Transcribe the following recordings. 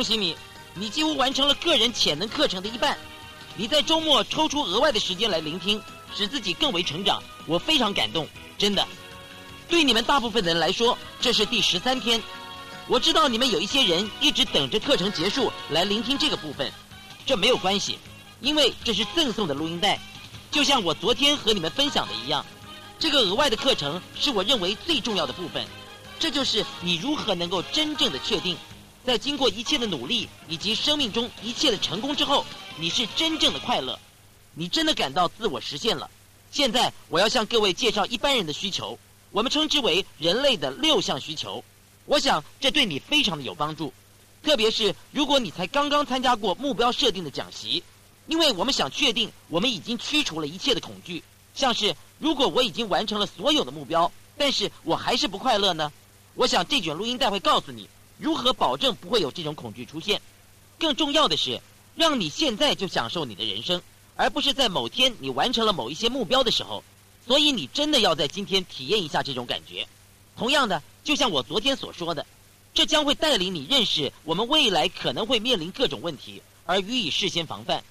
恭喜你，你几乎完成了个人潜能课程的一半。你在周末抽出额外的时间来聆听，使自己更为成长，我非常感动，真的。对你们大部分的人来说，这是第十三天。我知道你们有一些人一直等着课程结束来聆听这个部分，这没有关系，因为这是赠送的录音带，就像我昨天和你们分享的一样。这个额外的课程是我认为最重要的部分，这就是你如何能够真正的确定，在经过一切的努力以及生命中一切的成功之后，你是真正的快乐，你真的感到自我实现了。现在我要向各位介绍一般人的需求。我们称之为人类的六项需求，我想这对你非常的有帮助，特别是如果你才刚刚参加过目标设定的讲习，因为我们想确定我们已经驱除了一切的恐惧，像是如果我已经完成了所有的目标，但是我还是不快乐呢？我想这卷录音带会告诉你如何保证不会有这种恐惧出现。更重要的是，让你现在就享受你的人生，而不是在某天你完成了某一些目标的时候。所以你真的要在今天体验一下这种感觉。同样的，就像我昨天所说的，这将会带领你认识我们未来可能会面临各种问题，而予以事先防范。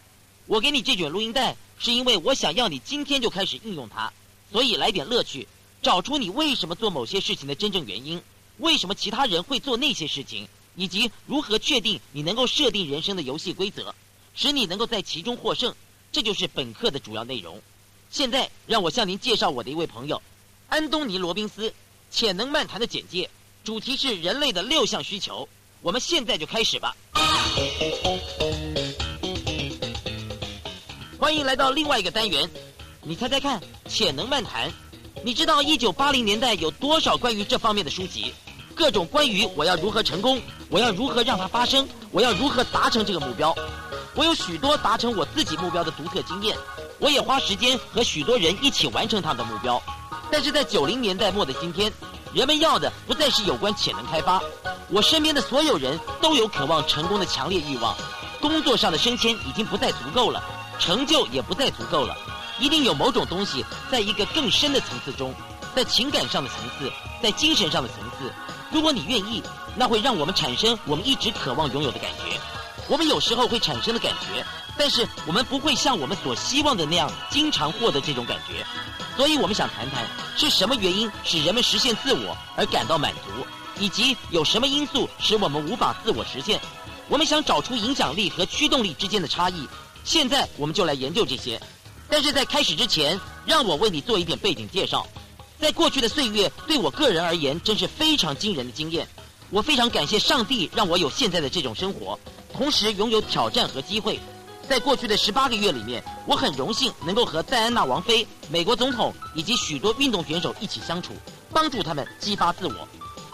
我给你这卷录音带，是因为我想要你今天就开始应用它。所以来点乐趣，找出你为什么做某些事情的真正原因，为什么其他人会做那些事情，以及如何确定你能够设定人生的游戏规则，使你能够在其中获胜。这就是本课的主要内容。现在让我向您介绍我的一位朋友，安东尼·罗宾斯，潜能漫谈的简介，主题是人类的六项需求。我们现在就开始吧。欢迎来到另外一个单元，你猜猜看，潜能漫谈。你知道一九八零年代有多少关于这方面的书籍？各种关于我要如何成功，我要如何让它发生，我要如何达成这个目标。我有许多达成我自己目标的独特经验。我也花时间和许多人一起完成他的目标，但是在九零年代末的今天，人们要的不再是有关潜能开发。我身边的所有人都有渴望成功的强烈欲望，工作上的升迁已经不再足够了，成就也不再足够了，一定有某种东西在一个更深的层次中，在情感上的层次，在精神上的层次。如果你愿意，那会让我们产生我们一直渴望拥有的感觉。我们有时候会产生的感觉。但是我们不会像我们所希望的那样经常获得这种感觉，所以我们想谈谈是什么原因使人们实现自我而感到满足，以及有什么因素使我们无法自我实现。我们想找出影响力和驱动力之间的差异。现在我们就来研究这些。但是在开始之前，让我为你做一点背景介绍。在过去的岁月，对我个人而言真是非常惊人的经验。我非常感谢上帝让我有现在的这种生活，同时拥有挑战和机会。在过去的十八个月里面，我很荣幸能够和戴安娜王妃、美国总统以及许多运动选手一起相处，帮助他们激发自我。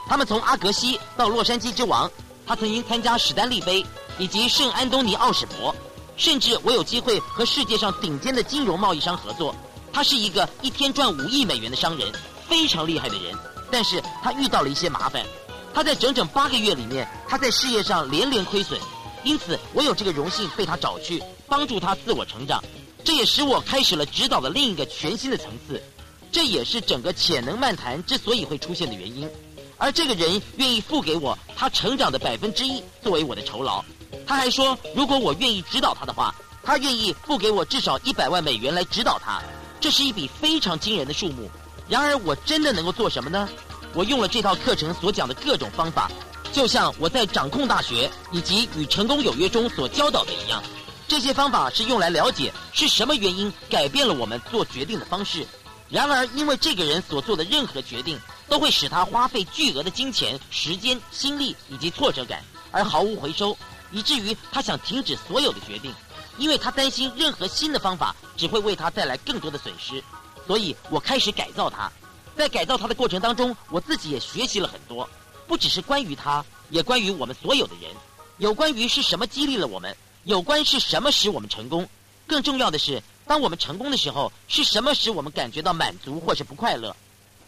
他们从阿格西到洛杉矶之王，他曾经参加史丹利杯以及圣安东尼奥史博，甚至我有机会和世界上顶尖的金融贸易商合作。他是一个一天赚五亿美元的商人，非常厉害的人。但是他遇到了一些麻烦，他在整整八个月里面，他在事业上连连亏损。因此，我有这个荣幸被他找去帮助他自我成长，这也使我开始了指导的另一个全新的层次。这也是整个潜能漫谈之所以会出现的原因。而这个人愿意付给我他成长的百分之一作为我的酬劳。他还说，如果我愿意指导他的话，他愿意付给我至少一百万美元来指导他。这是一笔非常惊人的数目。然而，我真的能够做什么呢？我用了这套课程所讲的各种方法。就像我在掌控大学以及与成功有约中所教导的一样，这些方法是用来了解是什么原因改变了我们做决定的方式。然而，因为这个人所做的任何决定都会使他花费巨额的金钱、时间、心力以及挫折感，而毫无回收，以至于他想停止所有的决定，因为他担心任何新的方法只会为他带来更多的损失。所以我开始改造他，在改造他的过程当中，我自己也学习了很多。不只是关于他，也关于我们所有的人。有关于是什么激励了我们，有关是什么使我们成功。更重要的是，当我们成功的时候，是什么使我们感觉到满足或是不快乐？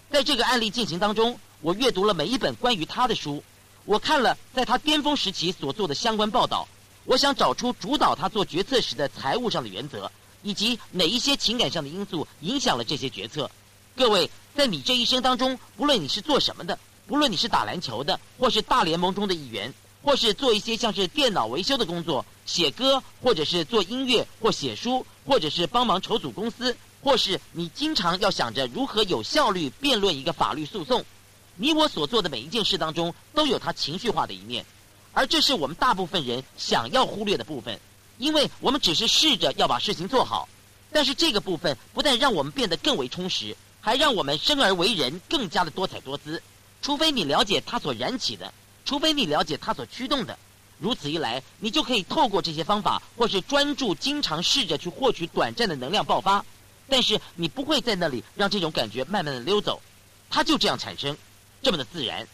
在这个案例进行当中，我阅读了每一本关于他的书，我看了在他巅峰时期所做的相关报道。我想找出主导他做决策时的财务上的原则，以及哪一些情感上的因素影响了这些决策。各位，在你这一生当中，不论你是做什么的。不论你是打篮球的，或是大联盟中的一员，或是做一些像是电脑维修的工作，写歌，或者是做音乐或写书，或者是帮忙筹组公司，或是你经常要想着如何有效率辩论一个法律诉讼。你我所做的每一件事当中，都有它情绪化的一面，而这是我们大部分人想要忽略的部分，因为我们只是试着要把事情做好。但是这个部分不但让我们变得更为充实，还让我们生而为人更加的多彩多姿。除非你了解它所燃起的，除非你了解它所驱动的，如此一来，你就可以透过这些方法，或是专注，经常试着去获取短暂的能量爆发。但是你不会在那里让这种感觉慢慢的溜走，它就这样产生。这么的自然，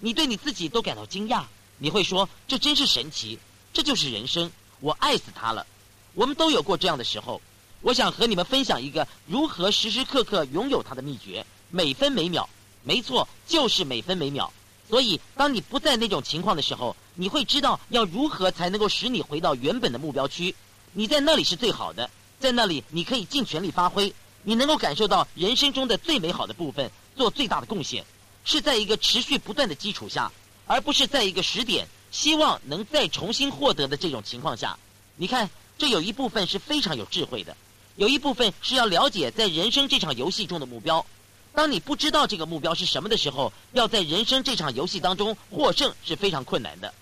你对你自己都感到惊讶。你会说：“这真是神奇，这就是人生，我爱死它了。”我们都有过这样的时候。我想和你们分享一个如何时时刻刻拥有它的秘诀，每分每秒，没错，就是每分每秒。所以，当你不在那种情况的时候，你会知道要如何才能够使你回到原本的目标区。你在那里是最好的，在那里你可以尽全力发挥，你能够感受到人生中的最美好的部分，做最大的贡献。是在一个持续不断的基础下，而不是在一个时点希望能再重新获得的这种情况下。你看，这有一部分是非常有智慧的，有一部分是要了解在人生这场游戏中的目标。当你不知道这个目标是什么的时候，要在人生这场游戏当中获胜是非常困难的。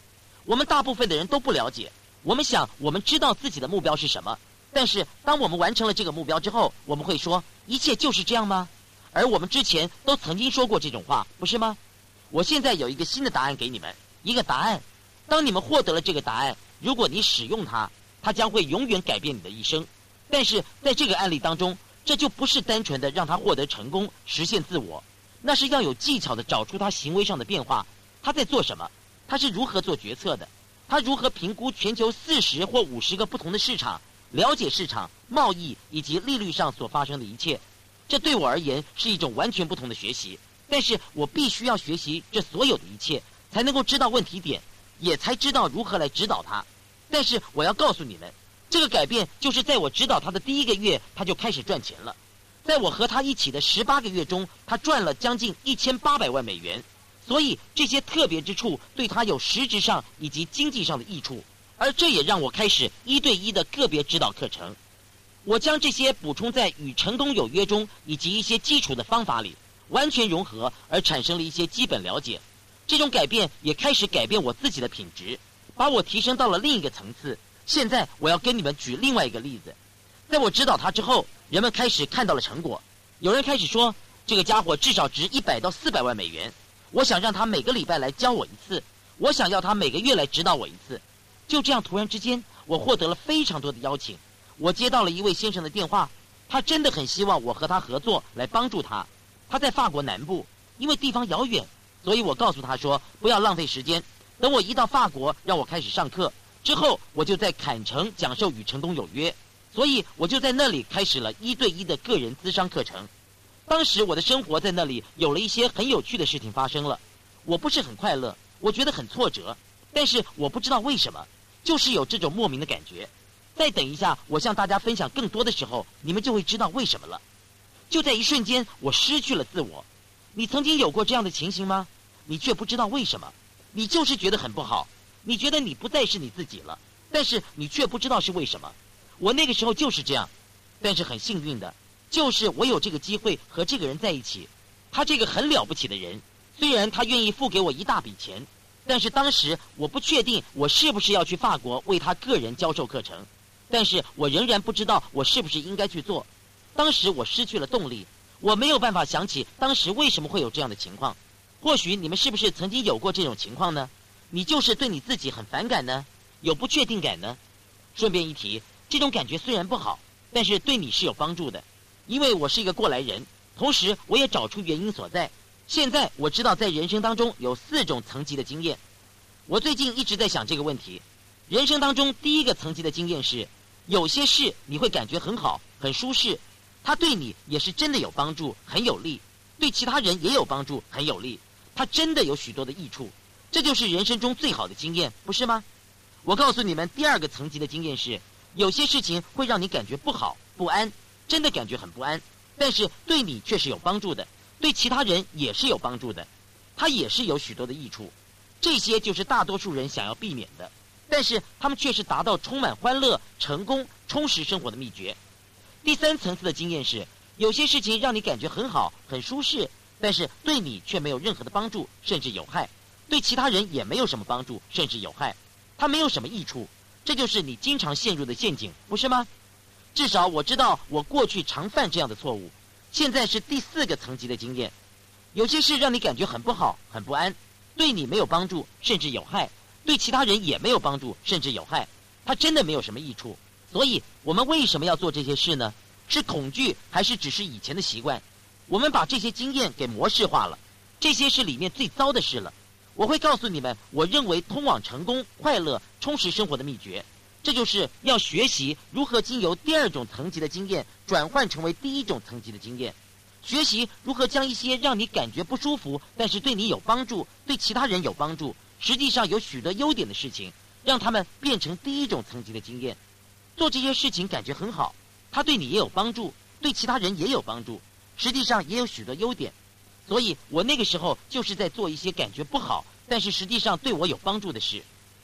我们大部分的人都不了解，我们想我们知道自己的目标是什么，但是当我们完成了这个目标之后，我们会说一切就是这样吗？而我们之前都曾经说过这种话，不是吗？我现在有一个新的答案给你们，一个答案。当你们获得了这个答案，如果你使用它，它将会永远改变你的一生。但是在这个案例当中，这就不是单纯的让他获得成功、实现自我，那是要有技巧的找出他行为上的变化。他在做什么？他是如何做决策的？他如何评估全球四十或五十个不同的市场，了解市场、贸易以及利率上所发生的一切？这对我而言是一种完全不同的学习，但是我必须要学习这所有的一切，才能够知道问题点，也才知道如何来指导他。但是我要告诉你们，这个改变就是在我指导他的第一个月，他就开始赚钱了。在我和他一起的十八个月中，他赚了将近一千八百万美元。所以这些特别之处对他有实质上以及经济上的益处，而这也让我开始一对一的个别指导课程。我将这些补充在《与成功有约》中，以及一些基础的方法里，完全融合，而产生了一些基本了解。这种改变也开始改变我自己的品质，把我提升到了另一个层次。现在我要跟你们举另外一个例子，在我指导他之后，人们开始看到了成果。有人开始说，这个家伙至少值一百到四百万美元。我想让他每个礼拜来教我一次，我想要他每个月来指导我一次。就这样，突然之间，我获得了非常多的邀请。我接到了一位先生的电话，他真的很希望我和他合作来帮助他。他在法国南部，因为地方遥远，所以我告诉他说不要浪费时间，等我一到法国，让我开始上课。之后我就在坎城讲授与成功有约，所以我就在那里开始了一对一的个人咨商课程。当时我的生活在那里有了一些很有趣的事情发生了，我不是很快乐，我觉得很挫折，但是我不知道为什么，就是有这种莫名的感觉。再等一下，我向大家分享更多的时候，你们就会知道为什么了。就在一瞬间，我失去了自我。你曾经有过这样的情形吗？你却不知道为什么，你就是觉得很不好，你觉得你不再是你自己了，但是你却不知道是为什么。我那个时候就是这样，但是很幸运的，就是我有这个机会和这个人在一起。他这个很了不起的人，虽然他愿意付给我一大笔钱，但是当时我不确定我是不是要去法国为他个人教授课程。但是我仍然不知道我是不是应该去做。当时我失去了动力，我没有办法想起当时为什么会有这样的情况。或许你们是不是曾经有过这种情况呢？你就是对你自己很反感呢，有不确定感呢？顺便一提，这种感觉虽然不好，但是对你是有帮助的。因为我是一个过来人，同时我也找出原因所在。现在我知道在人生当中有四种层级的经验。我最近一直在想这个问题。人生当中第一个层级的经验是。有些事你会感觉很好、很舒适，它对你也是真的有帮助、很有利，对其他人也有帮助、很有利，它真的有许多的益处，这就是人生中最好的经验，不是吗？我告诉你们，第二个层级的经验是，有些事情会让你感觉不好、不安，真的感觉很不安，但是对你却是有帮助的，对其他人也是有帮助的，它也是有许多的益处。这些就是大多数人想要避免的，但是他们却是达到充满欢乐、成功、充实生活的秘诀。第三层次的经验是，有些事情让你感觉很好、很舒适，但是对你却没有任何的帮助，甚至有害；对其他人也没有什么帮助，甚至有害。它没有什么益处，这就是你经常陷入的陷阱，不是吗？至少我知道，我过去常犯这样的错误。现在是第四个层级的经验，有些事让你感觉很不好、很不安，对你没有帮助，甚至有害；对其他人也没有帮助，甚至有害。它真的没有什么益处。所以，我们为什么要做这些事呢？是恐惧，还是只是以前的习惯？我们把这些经验给模式化了，这些是里面最糟的事了。我会告诉你们，我认为通往成功、快乐、充实生活的秘诀，这就是要学习如何经由第二种层级的经验转换成为第一种层级的经验，学习如何将一些让你感觉不舒服，但是对你有帮助、对其他人有帮助，实际上有许多优点的事情，让他们变成第一种层级的经验。做这些事情感觉很好，他对你也有帮助，对其他人也有帮助，实际上也有许多优点。所以我那个时候就是在做一些感觉不好，但是实际上对我有帮助的事。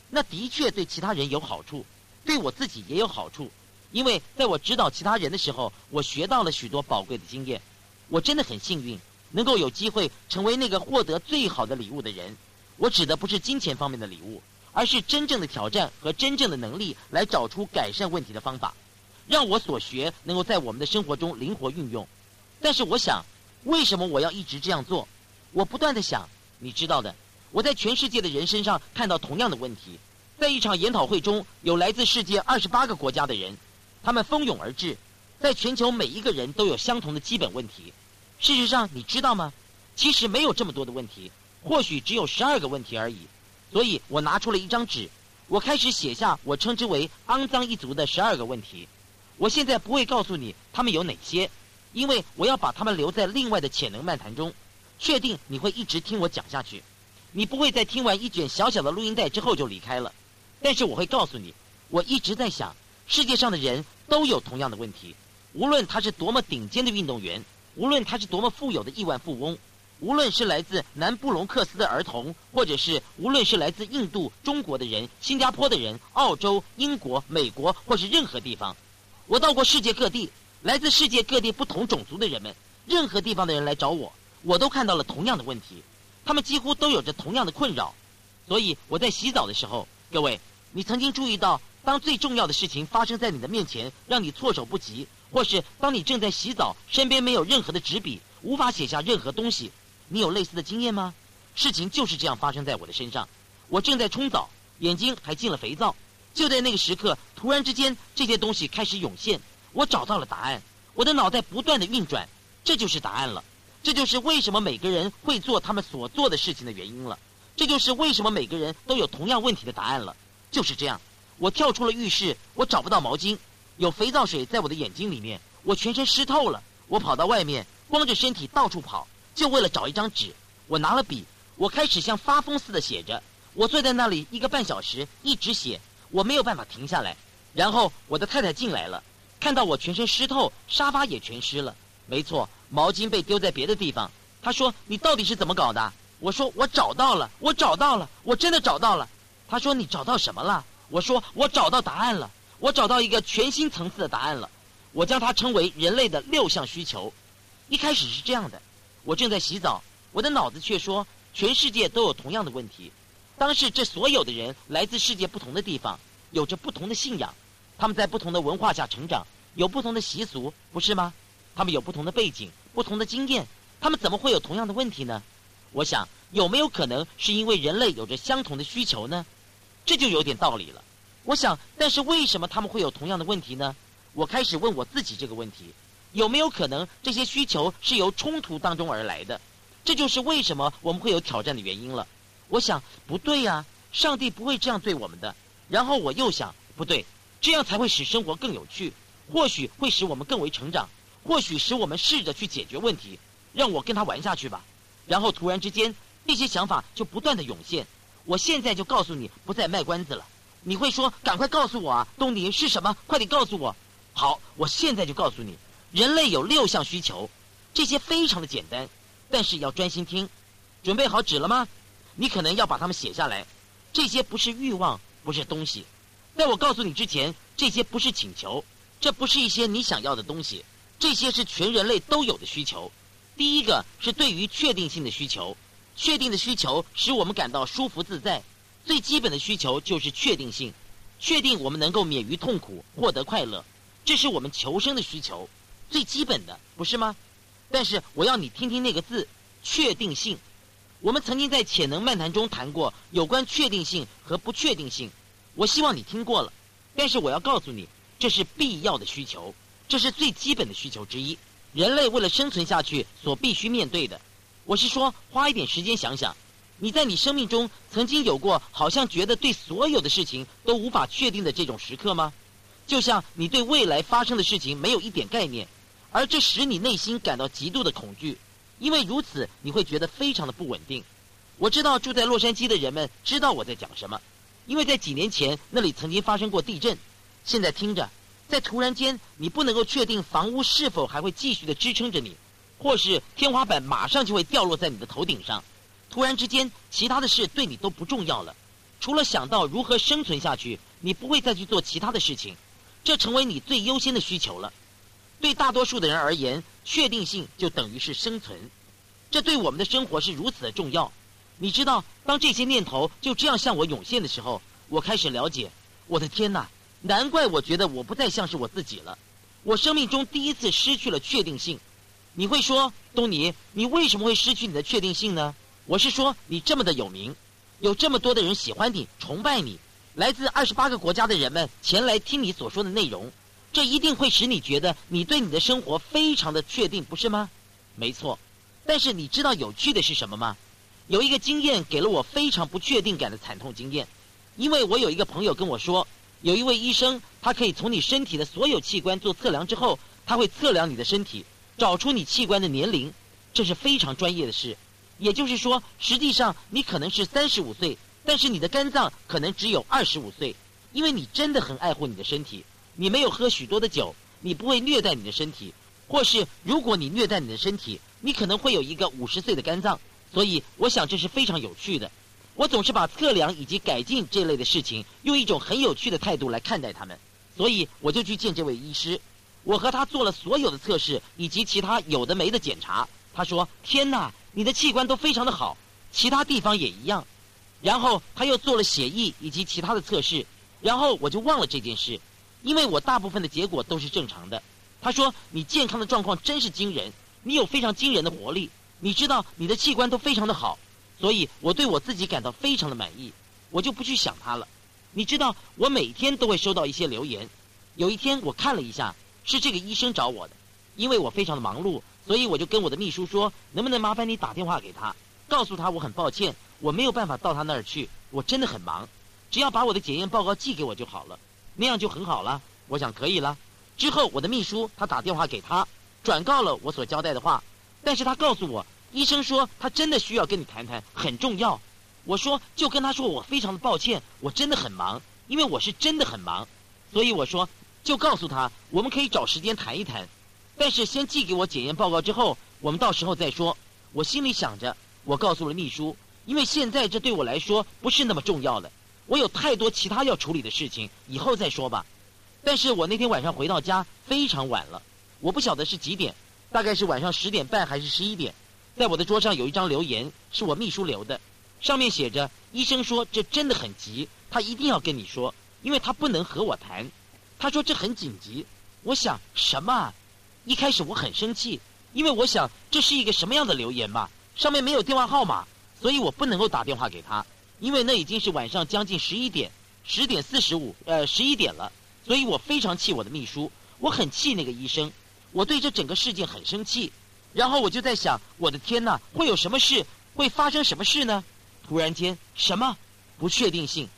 那的确对其他人有好处，对我自己也有好处。因为在我指导其他人的时候，我学到了许多宝贵的经验。我真的很幸运，能够有机会成为那个获得最好的礼物的人。我指的不是金钱方面的礼物，而是真正的挑战和真正的能力，来找出改善问题的方法，让我所学能够在我们的生活中灵活运用。但是我想。为什么我要一直这样做？我不断的想，你知道的，我在全世界的人身上看到同样的问题。在一场研讨会中，有来自世界二十八个国家的人，他们蜂拥而至。在全球每一个人都有相同的基本问题。事实上，你知道吗？其实没有这么多的问题，或许只有十二个问题而已。所以我拿出了一张纸，我开始写下我称之为“肮脏一族”的十二个问题。我现在不会告诉你他们有哪些。因为我要把他们留在另外的潜能漫谈中，确定你会一直听我讲下去，你不会在听完一卷小小的录音带之后就离开了。但是我会告诉你，我一直在想，世界上的人都有同样的问题，无论他是多么顶尖的运动员，无论他是多么富有的亿万富翁，无论是来自南布隆克斯的儿童，或者是无论是来自印度、中国的人、新加坡的人、澳洲、英国、美国，或是任何地方，我到过世界各地。来自世界各地不同种族的人们，任何地方的人来找我，我都看到了同样的问题，他们几乎都有着同样的困扰。所以我在洗澡的时候，各位，你曾经注意到，当最重要的事情发生在你的面前，让你措手不及，或是当你正在洗澡，身边没有任何的纸笔，无法写下任何东西，你有类似的经验吗？事情就是这样发生在我的身上。我正在冲澡，眼睛还进了肥皂，就在那个时刻，突然之间，这些东西开始涌现。我找到了答案，我的脑袋不断的运转，这就是答案了，这就是为什么每个人会做他们所做的事情的原因了，这就是为什么每个人都有同样问题的答案了，就是这样。我跳出了浴室，我找不到毛巾，有肥皂水在我的眼睛里面，我全身湿透了。我跑到外面，光着身体到处跑，就为了找一张纸。我拿了笔，我开始像发疯似的写着。我坐在那里一个半小时，一直写，我没有办法停下来。然后我的太太进来了。看到我全身湿透，沙发也全湿了。没错，毛巾被丢在别的地方。他说：“你到底是怎么搞的？”我说：“我找到了，我找到了，我真的找到了。”他说：“你找到什么了？”我说：“我找到答案了，我找到一个全新层次的答案了。我将它称为人类的六项需求。一开始是这样的：我正在洗澡，我的脑子却说，全世界都有同样的问题。当时这所有的人来自世界不同的地方，有着不同的信仰。”他们在不同的文化下成长，有不同的习俗，不是吗？他们有不同的背景、不同的经验，他们怎么会有同样的问题呢？我想，有没有可能是因为人类有着相同的需求呢？这就有点道理了。我想，但是为什么他们会有同样的问题呢？我开始问我自己这个问题：有没有可能这些需求是由冲突当中而来的？这就是为什么我们会有挑战的原因了。我想，不对呀，上帝不会这样对我们的。然后我又想，不对。这样才会使生活更有趣，或许会使我们更为成长，或许使我们试着去解决问题。让我跟他玩下去吧。然后突然之间，这些想法就不断的涌现。我现在就告诉你，不再卖关子了。你会说：“赶快告诉我啊，东尼是什么？快点告诉我。”好，我现在就告诉你，人类有六项需求，这些非常的简单，但是要专心听。准备好纸了吗？你可能要把它们写下来。这些不是欲望，不是东西。在我告诉你之前，这些不是请求，这不是一些你想要的东西，这些是全人类都有的需求。第一个是对于确定性的需求，确定的需求使我们感到舒服自在。最基本的需求就是确定性，确定我们能够免于痛苦，获得快乐，这是我们求生的需求，最基本的，不是吗？但是我要你听听那个字——确定性。我们曾经在潜能漫谈中谈过有关确定性和不确定性，我希望你听过了。但是我要告诉你，这是必要的需求，这是最基本的需求之一，人类为了生存下去所必须面对的。我是说，花一点时间想想，你在你生命中曾经有过好像觉得对所有的事情都无法确定的这种时刻吗？就像你对未来发生的事情没有一点概念，而这使你内心感到极度的恐惧。因为如此，你会觉得非常的不稳定。我知道住在洛杉矶的人们知道我在讲什么，因为在几年前那里曾经发生过地震。现在听着，在突然间，你不能够确定房屋是否还会继续的支撑着你，或是天花板马上就会掉落在你的头顶上。突然之间，其他的事对你都不重要了，除了想到如何生存下去，你不会再去做其他的事情，这成为你最优先的需求了。对大多数的人而言，确定性就等于是生存，这对我们的生活是如此的重要。你知道，当这些念头就这样向我涌现的时候，我开始了解。我的天哪！难怪我觉得我不再像是我自己了。我生命中第一次失去了确定性。你会说，东尼，你为什么会失去你的确定性呢？我是说，你这么的有名，有这么多的人喜欢你、崇拜你，来自二十八个国家的人们前来听你所说的内容。这一定会使你觉得你对你的生活非常的确定，不是吗？没错。但是你知道有趣的是什么吗？有一个经验给了我非常不确定感的惨痛经验，因为我有一个朋友跟我说，有一位医生，他可以从你身体的所有器官做测量之后，他会测量你的身体，找出你器官的年龄，这是非常专业的事。也就是说，实际上你可能是三十五岁，但是你的肝脏可能只有二十五岁，因为你真的很爱护你的身体。你没有喝许多的酒，你不会虐待你的身体，或是如果你虐待你的身体，你可能会有一个五十岁的肝脏。所以，我想这是非常有趣的。我总是把测量以及改进这类的事情用一种很有趣的态度来看待他们。所以，我就去见这位医师，我和他做了所有的测试以及其他有的没的检查。他说：“天哪，你的器官都非常的好，其他地方也一样。”然后他又做了血液以及其他的测试，然后我就忘了这件事。因为我大部分的结果都是正常的，他说你健康的状况真是惊人，你有非常惊人的活力，你知道你的器官都非常的好，所以我对我自己感到非常的满意，我就不去想他了。你知道我每天都会收到一些留言，有一天我看了一下，是这个医生找我的，因为我非常的忙碌，所以我就跟我的秘书说，能不能麻烦你打电话给他，告诉他我很抱歉，我没有办法到他那儿去，我真的很忙，只要把我的检验报告寄给我就好了。那样就很好了，我想可以了。之后我的秘书他打电话给他，转告了我所交代的话，但是他告诉我，医生说他真的需要跟你谈谈，很重要。我说就跟他说我非常的抱歉，我真的很忙，因为我是真的很忙，所以我说就告诉他我们可以找时间谈一谈，但是先寄给我检验报告之后，我们到时候再说。我心里想着，我告诉了秘书，因为现在这对我来说不是那么重要了。我有太多其他要处理的事情，以后再说吧。但是我那天晚上回到家非常晚了，我不晓得是几点，大概是晚上十点半还是十一点。在我的桌上有一张留言，是我秘书留的，上面写着：“医生说这真的很急，他一定要跟你说，因为他不能和我谈。他说这很紧急。”我想什么？一开始我很生气，因为我想这是一个什么样的留言嘛？上面没有电话号码，所以我不能够打电话给他。因为那已经是晚上将近十一点，十点四十五，呃，十一点了，所以我非常气我的秘书，我很气那个医生，我对这整个事件很生气。然后我就在想，我的天哪，会有什么事？会发生什么事呢？突然间，什么？不确定性。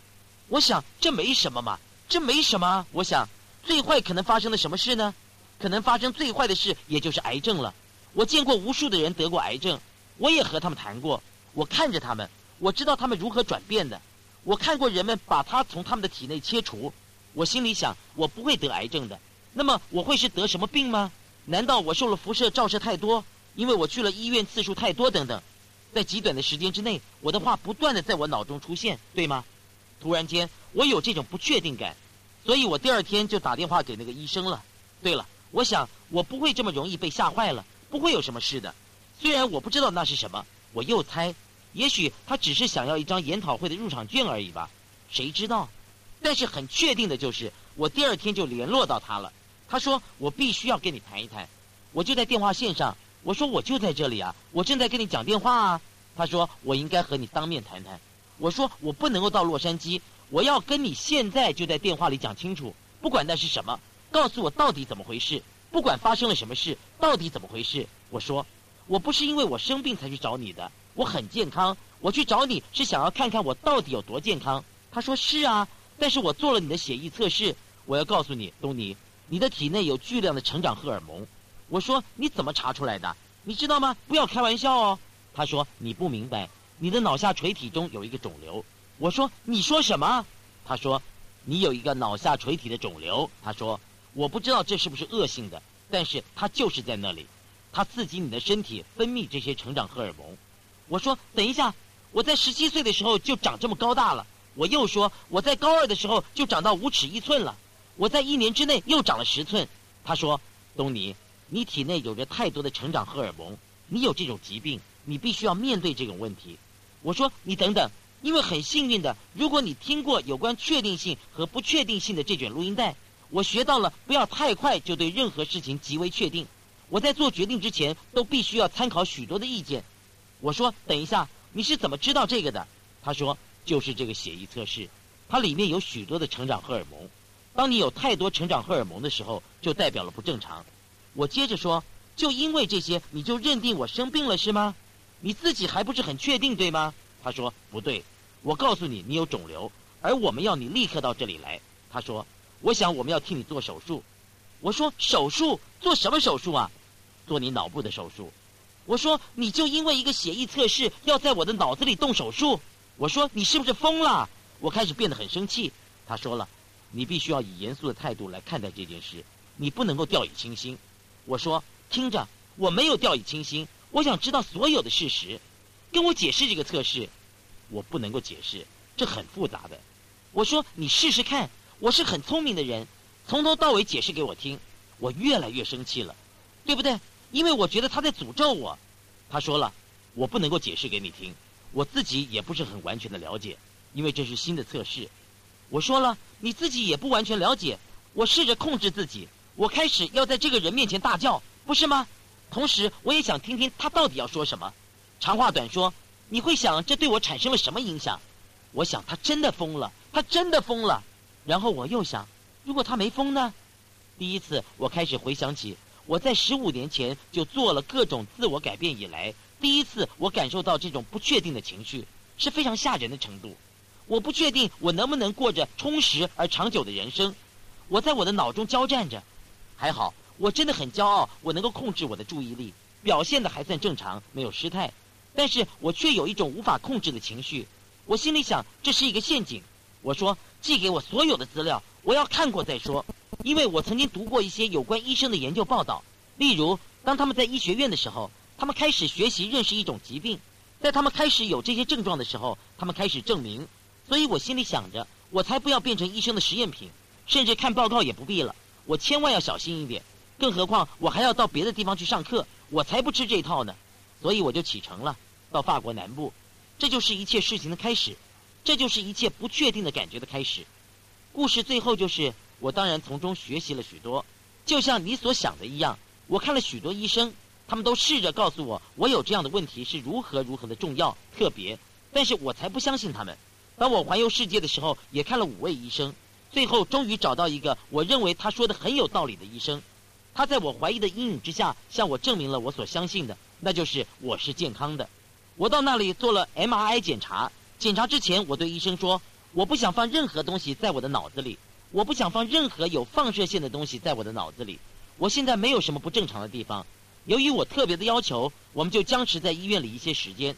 我想这没什么嘛，这没什么。我想，最坏可能发生的什么事呢？可能发生最坏的事，也就是癌症了。我见过无数的人得过癌症，我也和他们谈过，我看着他们。我知道他们如何转变的，我看过人们把它从他们的体内切除。我心里想，我不会得癌症的。那么我会是得什么病吗？难道我受了辐射照射太多？因为我去了医院次数太多等等。在极短的时间之内，我的话不断的在我脑中出现，对吗？突然间，我有这种不确定感，所以我第二天就打电话给那个医生了。对了，我想我不会这么容易被吓坏了，不会有什么事的。虽然我不知道那是什么，我又猜，也许他只是想要一张研讨会的入场券而已吧，谁知道？但是很确定的就是，我第二天就联络到他了。他说我必须要跟你谈一谈，我就在电话线上。我说我就在这里啊，我正在跟你讲电话啊。他说我应该和你当面谈谈。我说我不能够到洛杉矶，我要跟你现在就在电话里讲清楚，不管那是什么，告诉我到底怎么回事，不管发生了什么事，到底怎么回事。我说我不是因为我生病才去找你的，我很健康，我去找你是想要看看我到底有多健康。他说是啊。但是我做了你的血液测试，我要告诉你，东尼，你的体内有巨量的成长荷尔蒙。我说你怎么查出来的？你知道吗？不要开玩笑哦。他说你不明白，你的脑下垂体中有一个肿瘤。我说你说什么？他说你有一个脑下垂体的肿瘤。他说我不知道这是不是恶性的，但是它就是在那里，它刺激你的身体分泌这些成长荷尔蒙。我说等一下，我在十七岁的时候就长这么高大了。我又说，我在高二的时候就长到五尺一寸了，我在一年之内又长了十寸。他说：“东尼，你体内有着太多的成长荷尔蒙，你有这种疾病，你必须要面对这种问题。”我说：“你等等，因为很幸运的，如果你听过有关确定性和不确定性的这卷录音带，我学到了不要太快就对任何事情极为确定。我在做决定之前都必须要参考许多的意见。”我说：“等一下，你是怎么知道这个的？”他说。就是这个血液测试，它里面有许多的成长荷尔蒙。当你有太多成长荷尔蒙的时候，就代表了不正常。我接着说，就因为这些，你就认定我生病了是吗？你自己还不是很确定对吗？他说不对，我告诉你，你有肿瘤，而我们要你立刻到这里来。他说，我想我们要替你做手术。我说手术做什么手术啊？做你脑部的手术。我说你就因为一个血液测试要在我的脑子里动手术？我说你是不是疯了？我开始变得很生气。他说了，你必须要以严肃的态度来看待这件事，你不能够掉以轻心。我说听着，我没有掉以轻心，我想知道所有的事实，跟我解释这个测试。我不能够解释，这很复杂的。我说你试试看，我是很聪明的人，从头到尾解释给我听。我越来越生气了，对不对？因为我觉得他在诅咒我。他说了，我不能够解释给你听。我自己也不是很完全的了解，因为这是新的测试。我说了，你自己也不完全了解。我试着控制自己，我开始要在这个人面前大叫，不是吗？同时，我也想听听他到底要说什么。长话短说，你会想这对我产生了什么影响？我想他真的疯了，他真的疯了。然后我又想，如果他没疯呢？第一次，我开始回想起我在十五年前就做了各种自我改变以来。第一次，我感受到这种不确定的情绪是非常吓人的程度。我不确定我能不能过着充实而长久的人生。我在我的脑中交战着。还好，我真的很骄傲，我能够控制我的注意力，表现的还算正常，没有失态。但是我却有一种无法控制的情绪。我心里想，这是一个陷阱。我说，寄给我所有的资料，我要看过再说。因为我曾经读过一些有关医生的研究报道，例如，当他们在医学院的时候。他们开始学习认识一种疾病，在他们开始有这些症状的时候，他们开始证明。所以我心里想着，我才不要变成医生的实验品，甚至看报告也不必了。我千万要小心一点，更何况我还要到别的地方去上课，我才不吃这套呢。所以我就启程了，到法国南部。这就是一切事情的开始，这就是一切不确定的感觉的开始。故事最后就是，我当然从中学习了许多，就像你所想的一样，我看了许多医生。他们都试着告诉我，我有这样的问题是如何如何的重要、特别，但是我才不相信他们。当我环游世界的时候，也看了五位医生，最后终于找到一个我认为他说的很有道理的医生。他在我怀疑的阴影之下，向我证明了我所相信的，那就是我是健康的。我到那里做了 MRI 检查，检查之前，我对医生说，我不想放任何东西在我的脑子里，我不想放任何有放射线的东西在我的脑子里。我现在没有什么不正常的地方。由于我特别的要求，我们就僵持在医院里一些时间。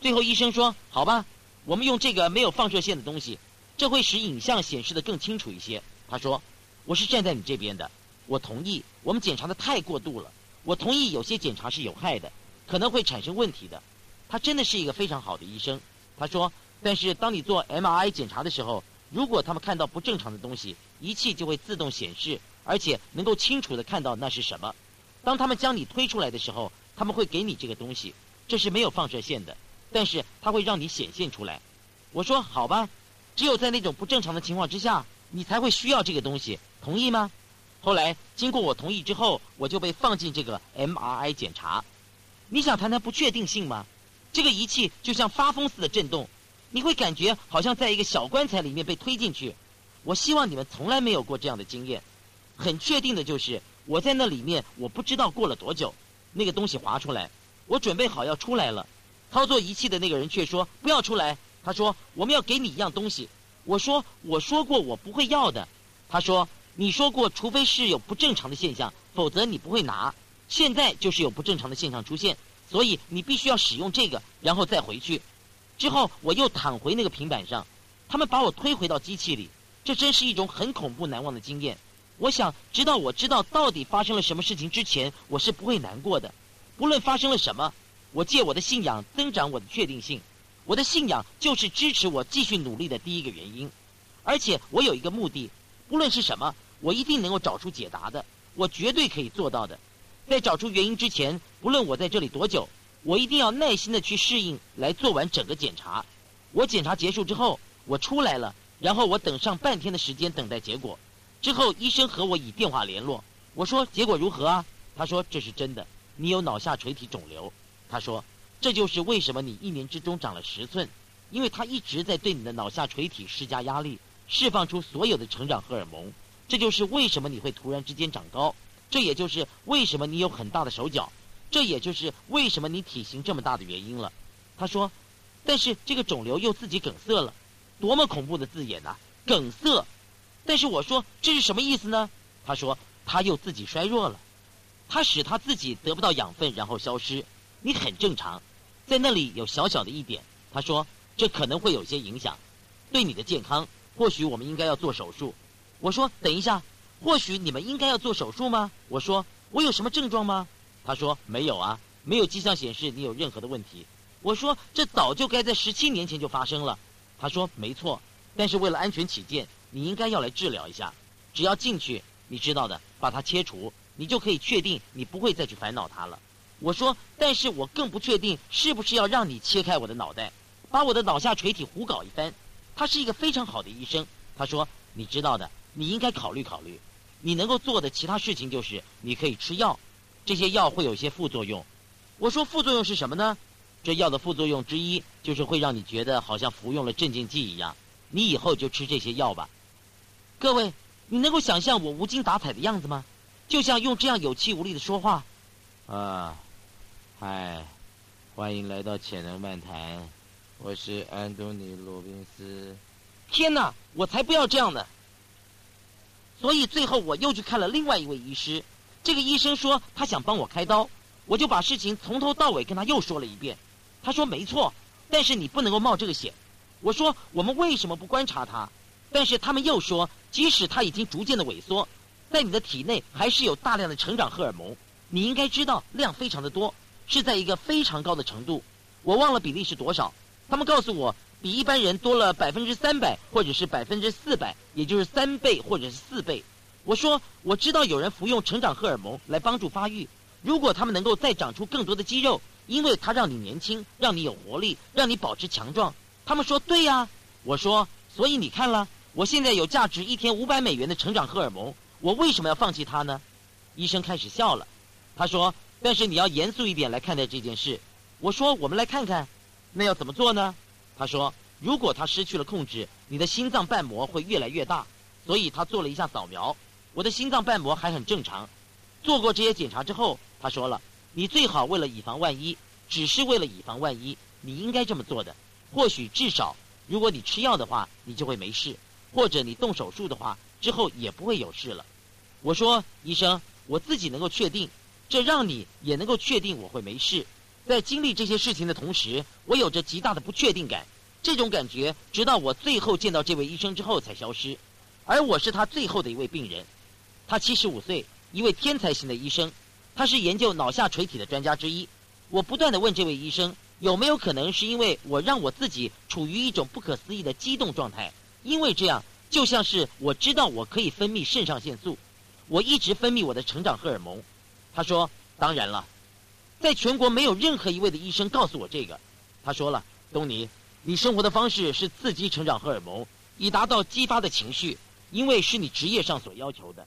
最后医生说：“好吧，我们用这个没有放射线的东西，这会使影像显示的更清楚一些。”他说：“我是站在你这边的，我同意。我们检查的太过度了，我同意有些检查是有害的，可能会产生问题的。”他真的是一个非常好的医生。他说，但是当你做 MRI 检查的时候，如果他们看到不正常的东西，仪器就会自动显示，而且能够清楚的看到那是什么。当他们将你推出来的时候，他们会给你这个东西，这是没有放射线的，但是它会让你显现出来。我说好吧，只有在那种不正常的情况之下，你才会需要这个东西，同意吗？后来经过我同意之后，我就被放进这个 MRI 检查。你想谈谈不确定性吗？这个仪器就像发疯似的震动。你会感觉好像在一个小棺材里面被推进去。我希望你们从来没有过这样的经验。很确定的就是我在那里面，我不知道过了多久，那个东西滑出来，我准备好要出来了，操作仪器的那个人却说不要出来。他说我们要给你一样东西。我说我说过我不会要的。他说你说过除非是有不正常的现象，否则你不会拿。现在就是有不正常的现象出现，所以你必须要使用这个，然后再回去。之后我又躺回那个平板上，他们把我推回到机器里，这真是一种很恐怖难忘的经验。我想，直到我知道到底发生了什么事情之前，我是不会难过的。不论发生了什么，我借我的信仰增长我的确定性。我的信仰就是支持我继续努力的第一个原因。而且我有一个目的，不论是什么，我一定能够找出解答的。我绝对可以做到的。在找出原因之前，不论我在这里多久。我一定要耐心的去适应，来做完整个检查。我检查结束之后，我出来了，然后我等上半天的时间等待结果。之后医生和我以电话联络，我说结果如何啊？他说这是真的，你有脑下垂体肿瘤。他说这就是为什么你一年之中长了十寸，因为他一直在对你的脑下垂体施加压力，释放出所有的成长荷尔蒙。这就是为什么你会突然之间长高，这也就是为什么你有很大的手脚。这也就是为什么你体型这么大的原因了，他说。但是这个肿瘤又自己梗塞了，多么恐怖的字眼呐！梗塞。但是我说这是什么意思呢？他说他又自己衰弱了，他使他自己得不到养分，然后消失。你很正常，在那里有小小的一点。他说这可能会有些影响，对你的健康，或许我们应该要做手术。我说等一下，或许你们应该要做手术吗？我说我有什么症状吗？他说：“没有啊，没有迹象显示你有任何的问题。”我说：“这早就该在十七年前就发生了。”他说：“没错，但是为了安全起见，你应该要来治疗一下。只要进去，你知道的，把它切除，你就可以确定你不会再去烦恼它了。”我说：“但是我更不确定是不是要让你切开我的脑袋，把我的脑下垂体胡搞一番。”他是一个非常好的医生。他说：“你知道的，你应该考虑考虑。你能够做的其他事情就是你可以吃药。”这些药会有些副作用，我说副作用是什么呢？这药的副作用之一就是会让你觉得好像服用了镇静剂一样。你以后就吃这些药吧。各位，你能够想象我无精打采的样子吗？就像用这样有气无力的说话。啊，嗨，欢迎来到潜能漫谈，我是安东尼·罗宾斯。天哪，我才不要这样的！所以最后我又去看了另外一位医师。这个医生说他想帮我开刀，我就把事情从头到尾跟他又说了一遍。他说没错，但是你不能够冒这个险。我说我们为什么不观察他？但是他们又说，即使他已经逐渐的萎缩，在你的体内还是有大量的成长荷尔蒙。你应该知道量非常的多，是在一个非常高的程度。我忘了比例是多少。他们告诉我，比一般人多了百分之三百，或者是百分之四百，也就是三倍或者是四倍。我说我知道有人服用成长荷尔蒙来帮助发育，如果他们能够再长出更多的肌肉，因为它让你年轻，让你有活力，让你保持强壮。他们说对呀。我说所以你看了，我现在有价值一天五百美元的成长荷尔蒙，我为什么要放弃它呢？医生开始笑了，他说：“但是你要严肃一点来看待这件事。”我说：“我们来看看，那要怎么做呢？”他说：“如果他失去了控制，你的心脏瓣膜会越来越大。”所以他做了一下扫描。我的心脏瓣膜还很正常，做过这些检查之后，他说了：“你最好为了以防万一，只是为了以防万一，你应该这么做的。或许至少，如果你吃药的话，你就会没事；或者你动手术的话，之后也不会有事了。”我说：“医生，我自己能够确定，这让你也能够确定我会没事。在经历这些事情的同时，我有着极大的不确定感。这种感觉直到我最后见到这位医生之后才消失，而我是他最后的一位病人。”他七十五岁，一位天才型的医生，他是研究脑下垂体的专家之一。我不断的问这位医生：“有没有可能是因为我让我自己处于一种不可思议的激动状态？因为这样，就像是我知道我可以分泌肾上腺素，我一直分泌我的成长荷尔蒙。他说：“当然了，在全国没有任何一位的医生告诉我这个。”他说了：“东尼，你生活的方式是刺激成长荷尔蒙，以达到激发的情绪，因为是你职业上所要求的。”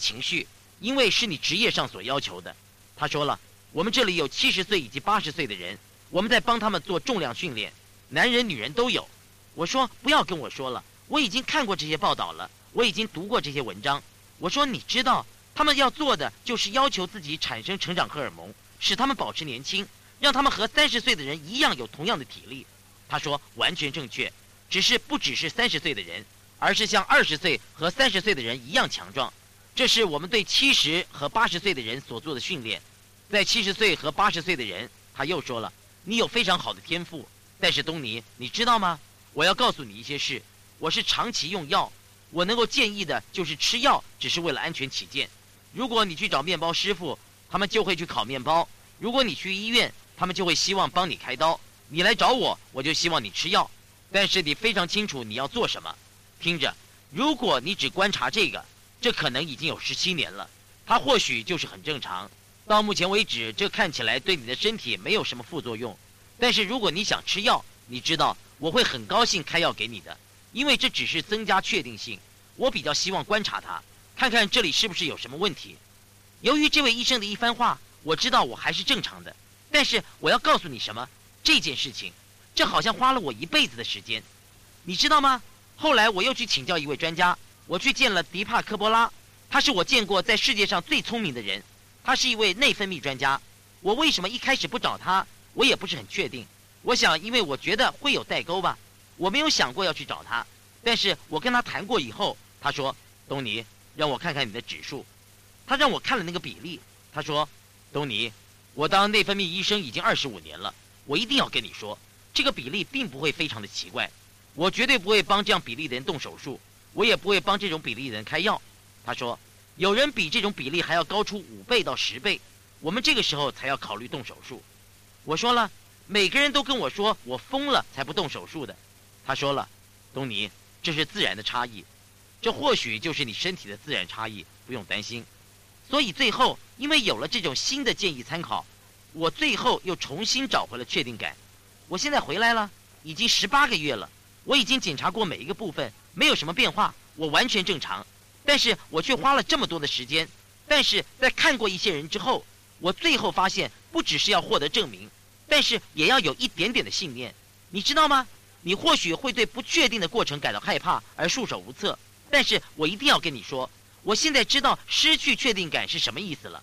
情绪，因为是你职业上所要求的。他说了，我们这里有七十岁以及八十岁的人，我们在帮他们做重量训练，男人女人都有。我说不要跟我说了，我已经看过这些报道了，我已经读过这些文章。我说你知道，他们要做的就是要求自己产生成长荷尔蒙，使他们保持年轻，让他们和三十岁的人一样有同样的体力。他说完全正确，只是不只是三十岁的人，而是像二十岁和三十岁的人一样强壮。这是我们对七十和八十岁的人所做的训练，在七十岁和八十岁的人，他又说了：“你有非常好的天赋，但是东尼，你知道吗？我要告诉你一些事。我是长期用药，我能够建议的就是吃药，只是为了安全起见。如果你去找面包师傅，他们就会去烤面包；如果你去医院，他们就会希望帮你开刀。你来找我，我就希望你吃药。但是你非常清楚你要做什么。听着，如果你只观察这个。”这可能已经有十七年了，它或许就是很正常。到目前为止，这看起来对你的身体没有什么副作用。但是如果你想吃药，你知道我会很高兴开药给你的，因为这只是增加确定性。我比较希望观察它，看看这里是不是有什么问题。由于这位医生的一番话，我知道我还是正常的。但是我要告诉你什么？这件事情，这好像花了我一辈子的时间，你知道吗？后来我又去请教一位专家。我去见了迪帕科波拉，他是我见过在世界上最聪明的人，他是一位内分泌专家。我为什么一开始不找他？我也不是很确定。我想，因为我觉得会有代沟吧。我没有想过要去找他，但是我跟他谈过以后，他说：“东尼，让我看看你的指数。”他让我看了那个比例。他说：“东尼，我当内分泌医生已经二十五年了，我一定要跟你说，这个比例并不会非常的奇怪。我绝对不会帮这样比例的人动手术。”我也不会帮这种比例的人开药，他说，有人比这种比例还要高出五倍到十倍，我们这个时候才要考虑动手术。我说了，每个人都跟我说我疯了才不动手术的。他说了，东尼，这是自然的差异，这或许就是你身体的自然差异，不用担心。所以最后，因为有了这种新的建议参考，我最后又重新找回了确定感。我现在回来了，已经十八个月了，我已经检查过每一个部分。没有什么变化，我完全正常，但是我却花了这么多的时间。但是在看过一些人之后，我最后发现，不只是要获得证明，但是也要有一点点的信念，你知道吗？你或许会对不确定的过程感到害怕而束手无策，但是我一定要跟你说，我现在知道失去确定感是什么意思了。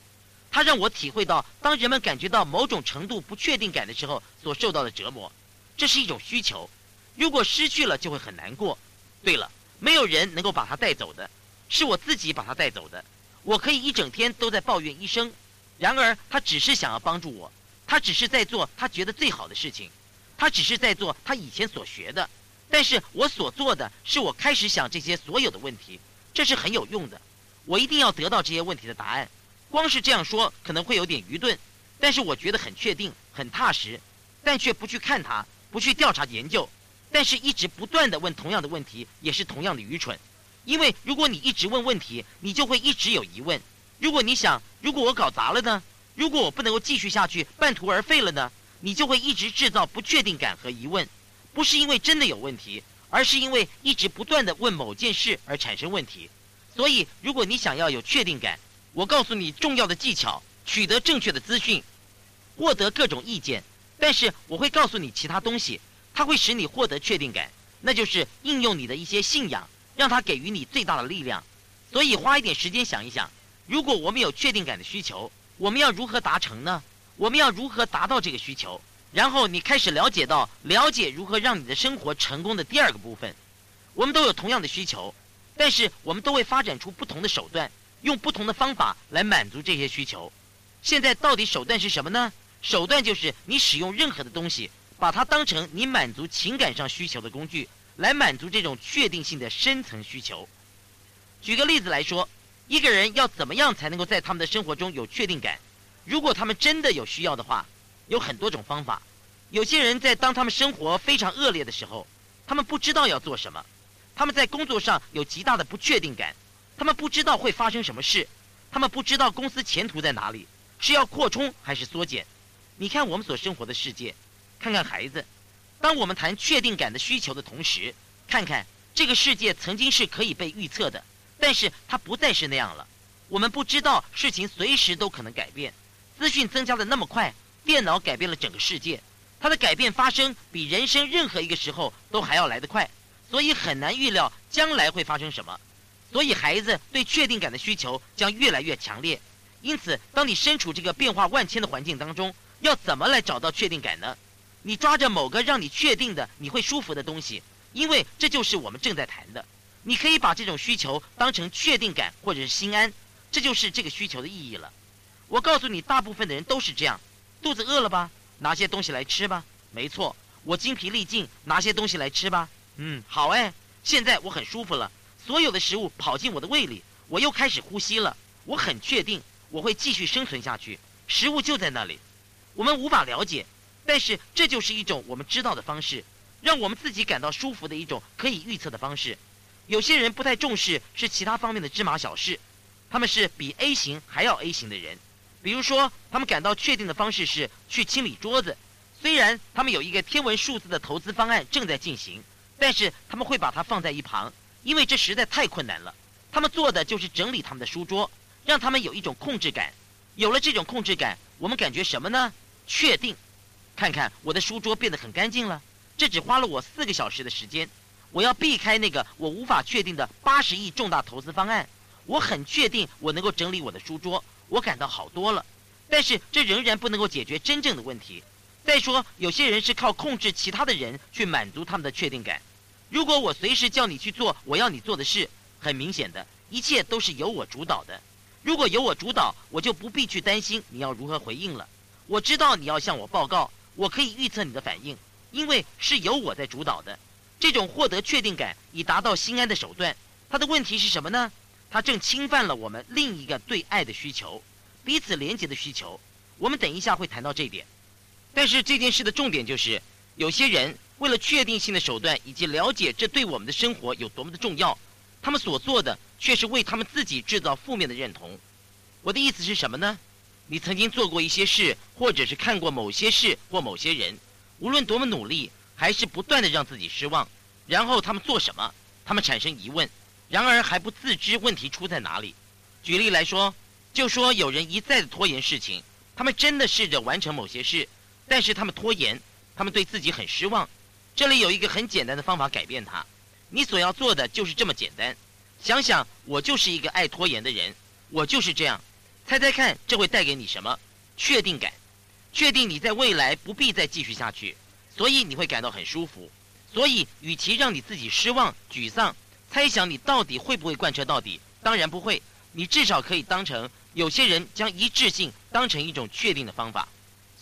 它让我体会到，当人们感觉到某种程度不确定感的时候所受到的折磨，这是一种需求。如果失去了，就会很难过。对了，没有人能够把他带走的，是我自己把他带走的。我可以一整天都在抱怨医生，然而他只是想要帮助我，他只是在做他觉得最好的事情，他只是在做他以前所学的。但是我所做的是，我开始想这些所有的问题，这是很有用的。我一定要得到这些问题的答案。光是这样说可能会有点愚钝，但是我觉得很确定、很踏实，但却不去看它，不去调查研究。但是，一直不断的问同样的问题，也是同样的愚蠢。因为如果你一直问问题，你就会一直有疑问。如果你想，如果我搞砸了呢？如果我不能够继续下去，半途而废了呢？你就会一直制造不确定感和疑问。不是因为真的有问题，而是因为一直不断的问某件事而产生问题。所以，如果你想要有确定感，我告诉你重要的技巧：取得正确的资讯，获得各种意见。但是，我会告诉你其他东西。它会使你获得确定感，那就是应用你的一些信仰，让它给予你最大的力量。所以花一点时间想一想，如果我们有确定感的需求，我们要如何达成呢？我们要如何达到这个需求？然后你开始了解到了解如何让你的生活成功的第二个部分。我们都有同样的需求，但是我们都会发展出不同的手段，用不同的方法来满足这些需求。现在到底手段是什么呢？手段就是你使用任何的东西，把它当成你满足情感上需求的工具，来满足这种确定性的深层需求。举个例子来说，一个人要怎么样才能够在他们的生活中有确定感？如果他们真的有需要的话，有很多种方法。有些人在当他们生活非常恶劣的时候，他们不知道要做什么，他们在工作上有极大的不确定感，他们不知道会发生什么事，他们不知道公司前途在哪里，是要扩充还是缩减。你看我们所生活的世界，看看孩子。当我们谈确定感的需求的同时，看看这个世界曾经是可以被预测的。但是它不再是那样了，我们不知道事情随时都可能改变，资讯增加的那么快，电脑改变了整个世界，它的改变发生比人生任何一个时候都还要来得快，所以很难预料将来会发生什么，所以孩子对确定感的需求将越来越强烈。因此，当你身处这个变化万千的环境当中，要怎么来找到确定感呢？你抓着某个让你确定的、你会舒服的东西，因为这就是我们正在谈的。你可以把这种需求当成确定感或者是心安，这就是这个需求的意义了。我告诉你，大部分的人都是这样：肚子饿了吧，拿些东西来吃吧。没错，我精疲力尽，拿些东西来吃吧。嗯，好哎，现在我很舒服了，所有的食物跑进我的胃里，我又开始呼吸了。我很确定我会继续生存下去，食物就在那里。我们无法了解，但是这就是一种我们知道的方式，让我们自己感到舒服的一种可以预测的方式。有些人不太重视是其他方面的芝麻小事，他们是比 A 型还要 A 型的人。比如说，他们感到确定的方式是去清理桌子，虽然他们有一个天文数字的投资方案正在进行，但是他们会把它放在一旁，因为这实在太困难了。他们做的就是整理他们的书桌，让他们有一种控制感。有了这种控制感，我们感觉什么呢？确定。看看我的书桌变得很干净了，这只花了我四个小时的时间。我要避开那个我无法确定的八十亿重大投资方案。我很确定我能够整理我的书桌，我感到好多了。但是这仍然不能够解决真正的问题。再说，有些人是靠控制其他的人去满足他们的确定感。如果我随时叫你去做我要你做的事，很明显的一切都是由我主导的。如果由我主导，我就不必去担心你要如何回应了。我知道你要向我报告，我可以预测你的反应，因为是由我在主导的。这种获得确定感以达到心安的手段，它的问题是什么呢？它正侵犯了我们另一个对爱的需求，彼此连接的需求。我们等一下会谈到这一点。但是这件事的重点就是，有些人为了确定性的手段以及了解这对我们的生活有多么的重要，他们所做的却是为他们自己制造负面的认同。我的意思是什么呢？你曾经做过一些事，或者是看过某些事或某些人，无论多么努力。还是不断的让自己失望，然后他们做什么？他们产生疑问，然而还不自知问题出在哪里。举例来说，就说有人一再的拖延事情，他们真的试着完成某些事，但是他们拖延，他们对自己很失望。这里有一个很简单的方法改变它，你所要做的就是这么简单。想想，我就是一个爱拖延的人，我就是这样。猜猜看，这会带给你什么？确定感，确定你在未来不必再继续下去。所以你会感到很舒服，所以与其让你自己失望、沮丧，猜想你到底会不会贯彻到底，当然不会。你至少可以当成有些人将一致性当成一种确定的方法，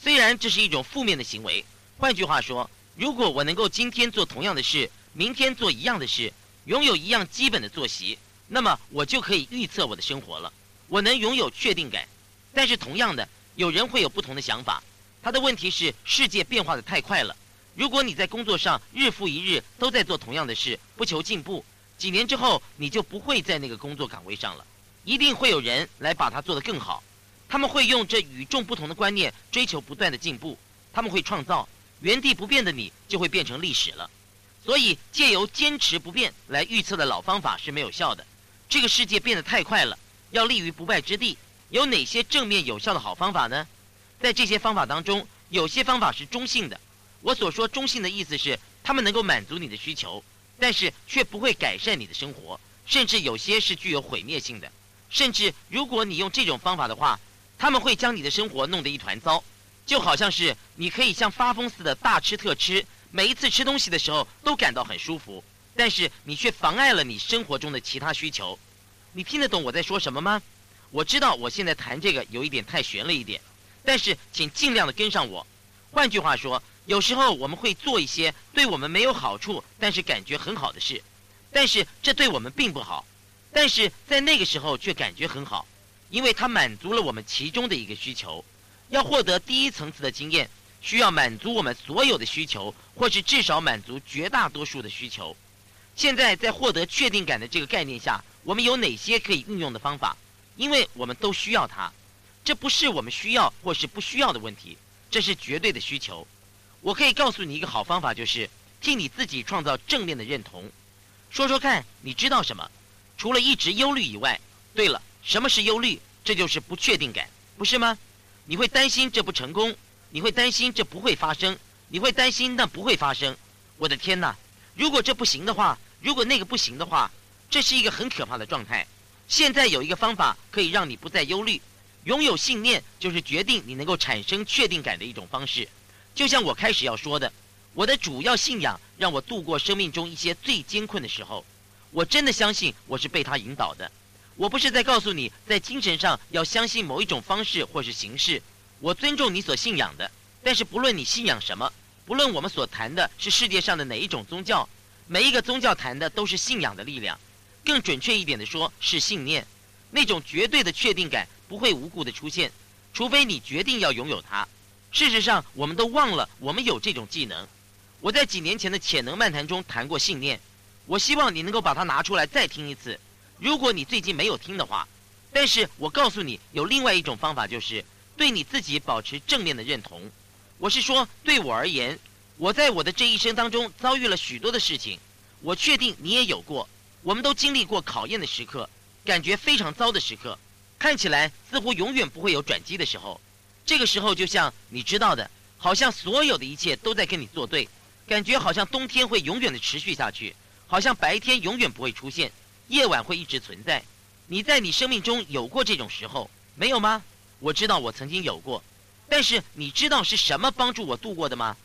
虽然这是一种负面的行为。换句话说，如果我能够今天做同样的事，明天做一样的事，拥有一样基本的作息，那么我就可以预测我的生活了。我能拥有确定感。但是同样的，有人会有不同的想法。他的问题是世界变化的太快了。如果你在工作上日复一日都在做同样的事，不求进步，几年之后你就不会在那个工作岗位上了。一定会有人来把它做得更好。他们会用这与众不同的观念追求不断的进步。他们会创造原地不变的你就会变成历史了。所以借由坚持不变来预测的老方法是没有效的。这个世界变得太快了，要立于不败之地。有哪些正面有效的好方法呢？在这些方法当中，有些方法是中性的。我所说中性的意思是，他们能够满足你的需求，但是却不会改善你的生活，甚至有些是具有毁灭性的。甚至如果你用这种方法的话，他们会将你的生活弄得一团糟，就好像是你可以像发疯似的大吃特吃，每一次吃东西的时候都感到很舒服，但是你却妨碍了你生活中的其他需求。你听得懂我在说什么吗？我知道我现在谈这个有一点太悬了一点，但是请尽量的跟上我。换句话说，有时候我们会做一些对我们没有好处，但是感觉很好的事，但是这对我们并不好，但是在那个时候却感觉很好，因为它满足了我们其中的一个需求。要获得第一层次的经验，需要满足我们所有的需求，或是至少满足绝大多数的需求。现在在获得确定感的这个概念下，我们有哪些可以运用的方法？因为我们都需要它，这不是我们需要或是不需要的问题，这是绝对的需求。我可以告诉你一个好方法，就是替你自己创造正面的认同。说说看，你知道什么？除了一直忧虑以外，对了，什么是忧虑？这就是不确定感，不是吗？你会担心这不成功，你会担心这不会发生，你会担心那不会发生。我的天哪！如果这不行的话，如果那个不行的话，这是一个很可怕的状态。现在有一个方法可以让你不再忧虑。拥有信念就是决定你能够产生确定感的一种方式。就像我开始要说的，我的主要信仰让我度过生命中一些最艰困的时候。我真的相信我是被他引导的。我不是在告诉你，在精神上要相信某一种方式或是形式。我尊重你所信仰的，但是不论你信仰什么，不论我们所谈的是世界上的哪一种宗教，每一个宗教谈的都是信仰的力量。更准确一点的说，是信念。那种绝对的确定感不会无故的出现，除非你决定要拥有它。事实上，我们都忘了我们有这种技能。我在几年前的潜能漫谈中谈过信念，我希望你能够把它拿出来再听一次。如果你最近没有听的话，但是我告诉你，有另外一种方法，就是对你自己保持正面的认同。我是说，对我而言，我在我的这一生当中遭遇了许多的事情，我确定你也有过，我们都经历过考验的时刻，感觉非常糟的时刻，看起来似乎永远不会有转机的时候。这个时候，就像你知道的，好像所有的一切都在跟你作对，感觉好像冬天会永远的持续下去，好像白天永远不会出现。夜晚会一直存在，你在你生命中有过这种时候没有吗？我知道我曾经有过，但是你知道是什么帮助我度过的吗？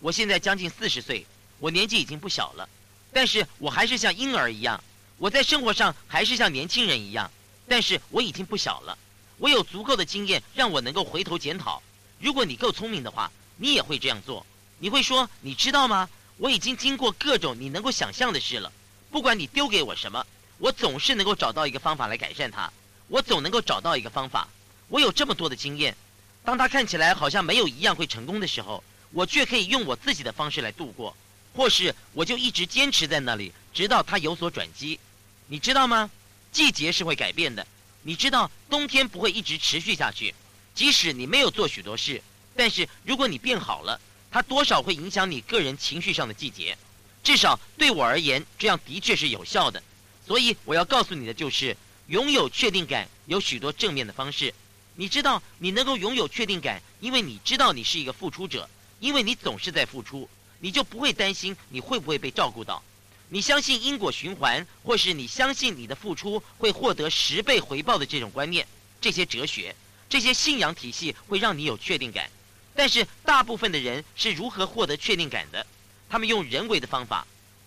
我现在将近四十岁，我年纪已经不小了，但是我还是像婴儿一样，我在生活上还是像年轻人一样，但是我已经不小了，我有足够的经验让我能够回头检讨。如果你够聪明的话，你也会这样做。你会说，你知道吗？我已经经过各种你能够想象的事了，不管你丢给我什么。我总是能够找到一个方法来改善它，我总能够找到一个方法。我有这么多的经验，当它看起来好像没有一样会成功的时候，我却可以用我自己的方式来度过，或是我就一直坚持在那里，直到它有所转机。你知道吗？季节是会改变的。你知道冬天不会一直持续下去，即使你没有做许多事，但是如果你变好了，它多少会影响你个人情绪上的季节。至少对我而言，这样的确是有效的。所以我要告诉你的就是，拥有确定感有许多正面的方式。你知道，你能够拥有确定感，因为你知道你是一个付出者，因为你总是在付出，你就不会担心你会不会被照顾到。你相信因果循环，或是你相信你的付出会获得十倍回报的这种观念，这些哲学、这些信仰体系会让你有确定感。但是大部分的人是如何获得确定感的？他们用人为的方法。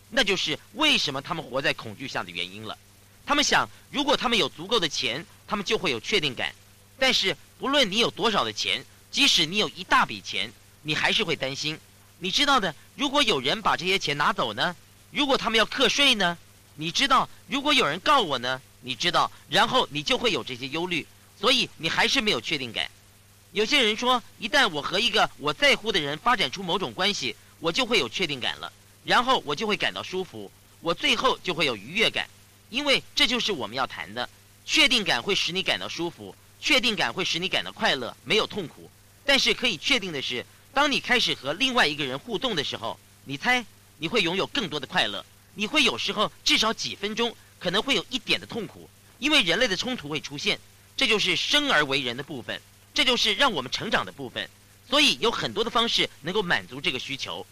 那就是为什么他们活在恐惧下的原因了。他们想，如果他们有足够的钱，他们就会有确定感。但是，不论你有多少的钱，即使你有一大笔钱，你还是会担心。你知道的，如果有人把这些钱拿走呢？如果他们要课税呢？你知道，如果有人告我呢？你知道，然后你就会有这些忧虑，所以你还是没有确定感。有些人说，一旦我和一个我在乎的人发展出某种关系，我就会有确定感了。然后我就会感到舒服，我最后就会有愉悦感，因为这就是我们要谈的。确定感会使你感到舒服，确定感会使你感到快乐，没有痛苦。但是可以确定的是，当你开始和另外一个人互动的时候，你猜你会拥有更多的快乐。你会有时候至少几分钟可能会有一点的痛苦，因为人类的冲突会出现，这就是生而为人的部分，这就是让我们成长的部分。所以有很多的方式能够满足这个需求。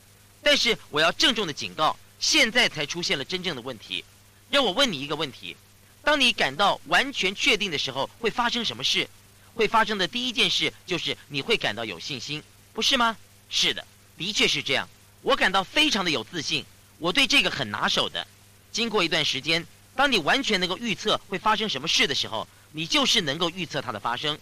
但是我要郑重的警告，现在才出现了真正的问题。让我问你一个问题：当你感到完全确定的时候，会发生什么事？会发生的第一件事就是你会感到有信心，不是吗？是的，的确是这样。我感到非常的有自信，我对这个很拿手的。经过一段时间，当你完全能够预测会发生什么事的时候，你就是能够预测它的发生。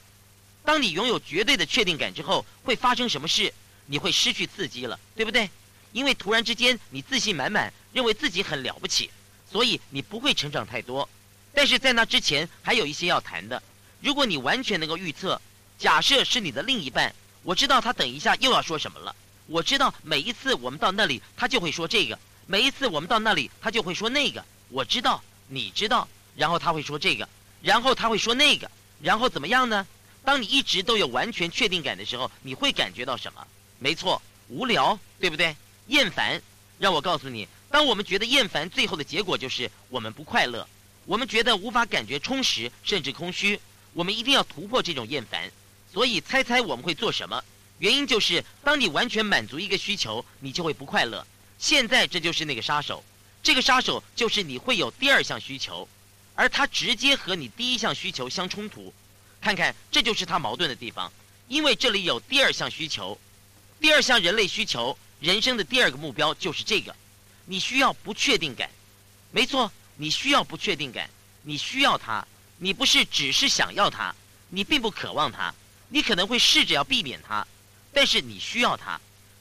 当你拥有绝对的确定感之后，会发生什么事，你会失去刺激了，对不对？因为突然之间你自信满满，认为自己很了不起，所以你不会成长太多。但是在那之前还有一些要谈的。如果你完全能够预测，假设是你的另一半，我知道他等一下又要说什么了。我知道每一次我们到那里，他就会说这个；每一次我们到那里，他就会说那个。我知道，你知道，然后他会说这个，然后他会说那个，然后怎么样呢？当你一直都有完全确定感的时候，你会感觉到什么？没错，无聊，对不对？厌烦。让我告诉你，当我们觉得厌烦，最后的结果就是我们不快乐，我们觉得无法感觉充实，甚至空虚。我们一定要突破这种厌烦。所以，猜猜我们会做什么？原因就是，当你完全满足一个需求，你就会不快乐。现在这就是那个杀手，这个杀手就是你会有第二项需求，而它直接和你第一项需求相冲突。看看，这就是它矛盾的地方，因为这里有第二项需求，第二项人类需求，人生的第二个目标就是这个，你需要不确定感，没错，你需要不确定感，你需要它，你不是只是想要它，你并不渴望它，你可能会试着要避免它，但是你需要它，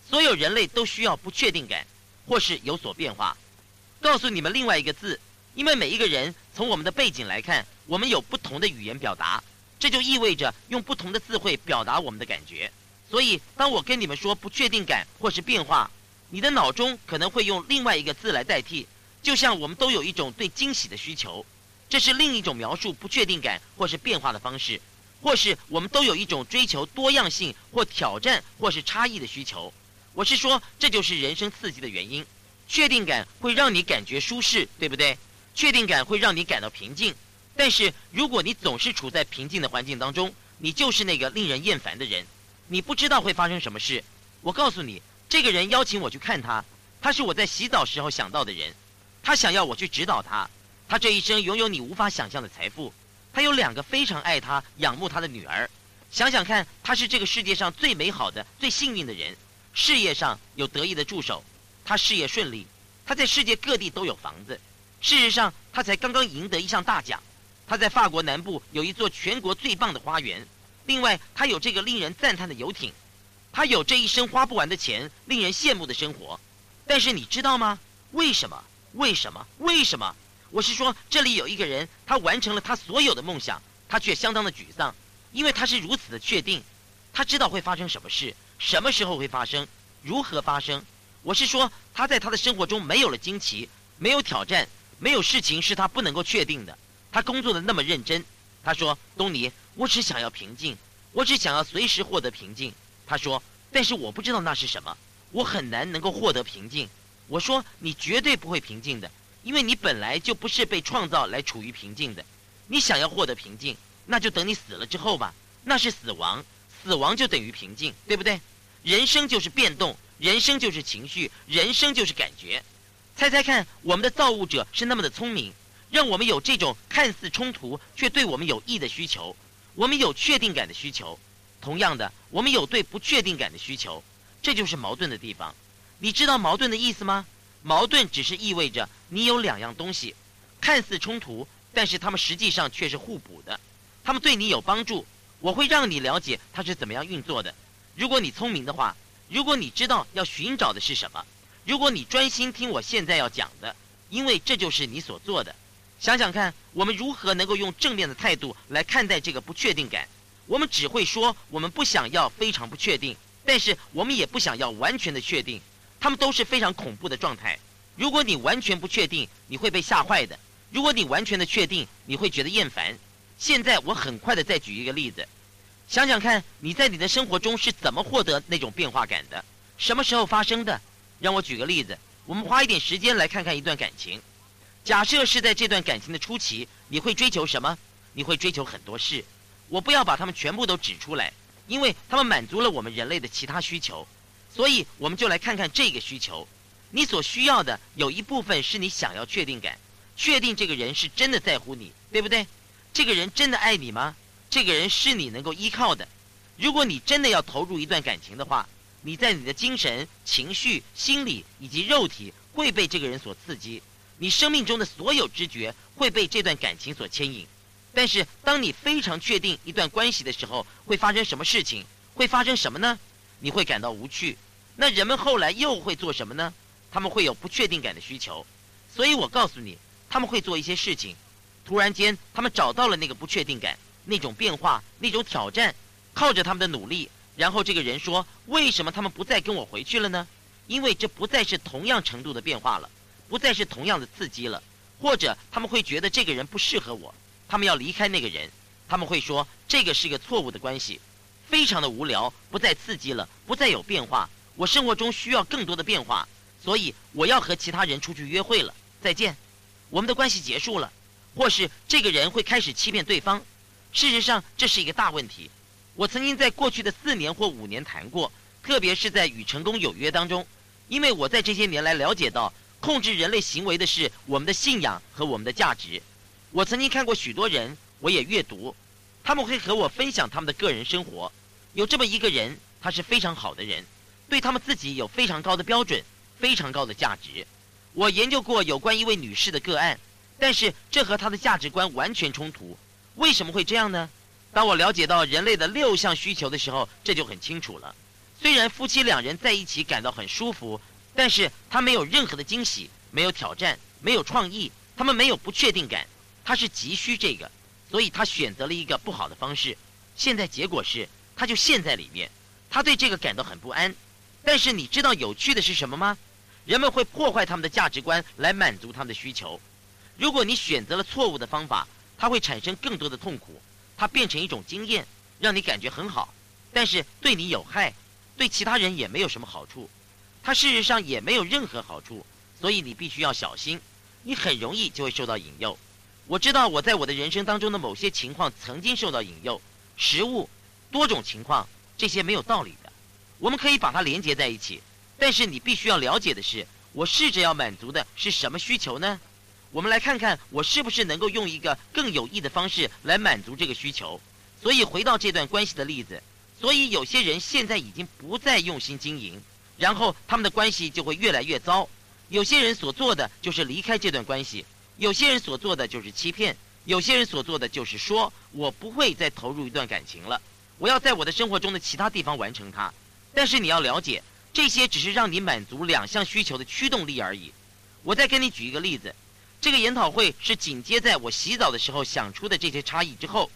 所有人类都需要不确定感，或是有所变化。告诉你们另外一个字，因为每一个人从我们的背景来看，我们有不同的语言表达。这就意味着用不同的字汇表达我们的感觉，所以当我跟你们说不确定感或是变化，你的脑中可能会用另外一个字来代替。就像我们都有一种对惊喜的需求，这是另一种描述不确定感或是变化的方式；或是我们都有一种追求多样性或挑战或是差异的需求。我是说，这就是人生刺激的原因。确定感会让你感觉舒适，对不对？确定感会让你感到平静。但是，如果你总是处在平静的环境当中，你就是那个令人厌烦的人。你不知道会发生什么事。我告诉你，这个人邀请我去看他，他是我在洗澡时候想到的人。他想要我去指导他。他这一生拥有你无法想象的财富。他有两个非常爱他、仰慕他的女儿。想想看，他是这个世界上最美好的、最幸运的人。事业上有得意的助手，他事业顺利。他在世界各地都有房子。事实上，他才刚刚赢得一项大奖。他在法国南部有一座全国最棒的花园，另外他有这个令人赞叹的游艇，他有这一生花不完的钱，令人羡慕的生活。但是你知道吗？为什么？为什么？为什么？我是说，这里有一个人，他完成了他所有的梦想，他却相当的沮丧，因为他是如此的确定，他知道会发生什么事，什么时候会发生，如何发生。我是说，他在他的生活中没有了惊奇，没有挑战，没有事情是他不能够确定的。他工作的那么认真，他说：“东尼，我只想要平静，我只想要随时获得平静。”他说：“但是我不知道那是什么，我很难能够获得平静。”我说：“你绝对不会平静的，因为你本来就不是被创造来处于平静的。你想要获得平静，那就等你死了之后吧，那是死亡，死亡就等于平静，对不对？人生就是变动，人生就是情绪，人生就是感觉。猜猜看，我们的造物者是那么的聪明。”让我们有这种看似冲突却对我们有益的需求，我们有确定感的需求。同样的，我们有对不确定感的需求，这就是矛盾的地方。你知道矛盾的意思吗？矛盾只是意味着你有两样东西，看似冲突，但是它们实际上却是互补的。它们对你有帮助。我会让你了解它是怎么样运作的。如果你聪明的话，如果你知道要寻找的是什么，如果你专心听我现在要讲的，因为这就是你所做的。想想看，我们如何能够用正面的态度来看待这个不确定感？我们只会说我们不想要非常不确定，但是我们也不想要完全的确定。他们都是非常恐怖的状态。如果你完全不确定，你会被吓坏的；如果你完全的确定，你会觉得厌烦。现在我很快的再举一个例子，想想看你在你的生活中是怎么获得那种变化感的？什么时候发生的？让我举个例子，我们花一点时间来看看一段感情。假设是在这段感情的初期，你会追求什么？你会追求很多事。我不要把他们全部都指出来，因为他们满足了我们人类的其他需求。所以，我们就来看看这个需求。你所需要的有一部分是你想要确定感，确定这个人是真的在乎你，对不对？这个人真的爱你吗？这个人是你能够依靠的。如果你真的要投入一段感情的话，你在你的精神、情绪、心理以及肉体会被这个人所刺激。你生命中的所有知觉会被这段感情所牵引。但是，当你非常确定一段关系的时候，会发生什么事情？会发生什么呢？你会感到无趣。那人们后来又会做什么呢？他们会有不确定感的需求。所以我告诉你，他们会做一些事情。突然间，他们找到了那个不确定感，那种变化，那种挑战。靠着他们的努力，然后这个人说：“为什么他们不再跟我回去了呢？因为这不再是同样程度的变化了。”不再是同样的刺激了，或者他们会觉得这个人不适合我，他们要离开那个人，他们会说这个是个错误的关系，非常的无聊，不再刺激了，不再有变化。我生活中需要更多的变化，所以我要和其他人出去约会了。再见，我们的关系结束了，或是这个人会开始欺骗对方。事实上，这是一个大问题。我曾经在过去的四年或五年谈过，特别是在与成功有约当中，因为我在这些年来了解到。控制人类行为的是我们的信仰和我们的价值。我曾经看过许多人，我也阅读，他们会和我分享他们的个人生活。有这么一个人，他是非常好的人，对他们自己有非常高的标准，非常高的价值。我研究过有关一位女士的个案，但是这和她的价值观完全冲突。为什么会这样呢？当我了解到人类的六项需求的时候，这就很清楚了。虽然夫妻两人在一起感到很舒服。但是他没有任何的惊喜，没有挑战，没有创意，他们没有不确定感，他是急需这个，所以他选择了一个不好的方式。现在结果是，他就陷在里面，他对这个感到很不安。但是你知道有趣的是什么吗？人们会破坏他们的价值观来满足他们的需求。如果你选择了错误的方法，它会产生更多的痛苦，它变成一种经验，让你感觉很好，但是对你有害，对其他人也没有什么好处。它事实上也没有任何好处，所以你必须要小心，你很容易就会受到引诱。我知道我在我的人生当中的某些情况曾经受到引诱，食物，多种情况，这些没有道理的，我们可以把它连接在一起。但是你必须要了解的是，我试着要满足的是什么需求呢？我们来看看我是不是能够用一个更有益的方式来满足这个需求。所以回到这段关系的例子，所以有些人现在已经不再用心经营。然后他们的关系就会越来越糟。有些人所做的就是离开这段关系，有些人所做的就是欺骗，有些人所做的就是说我不会再投入一段感情了，我要在我的生活中的其他地方完成它。但是你要了解，这些只是让你满足两项需求的驱动力而已。我再跟你举一个例子，这个研讨会是紧接在我洗澡的时候想出的这些差异之后。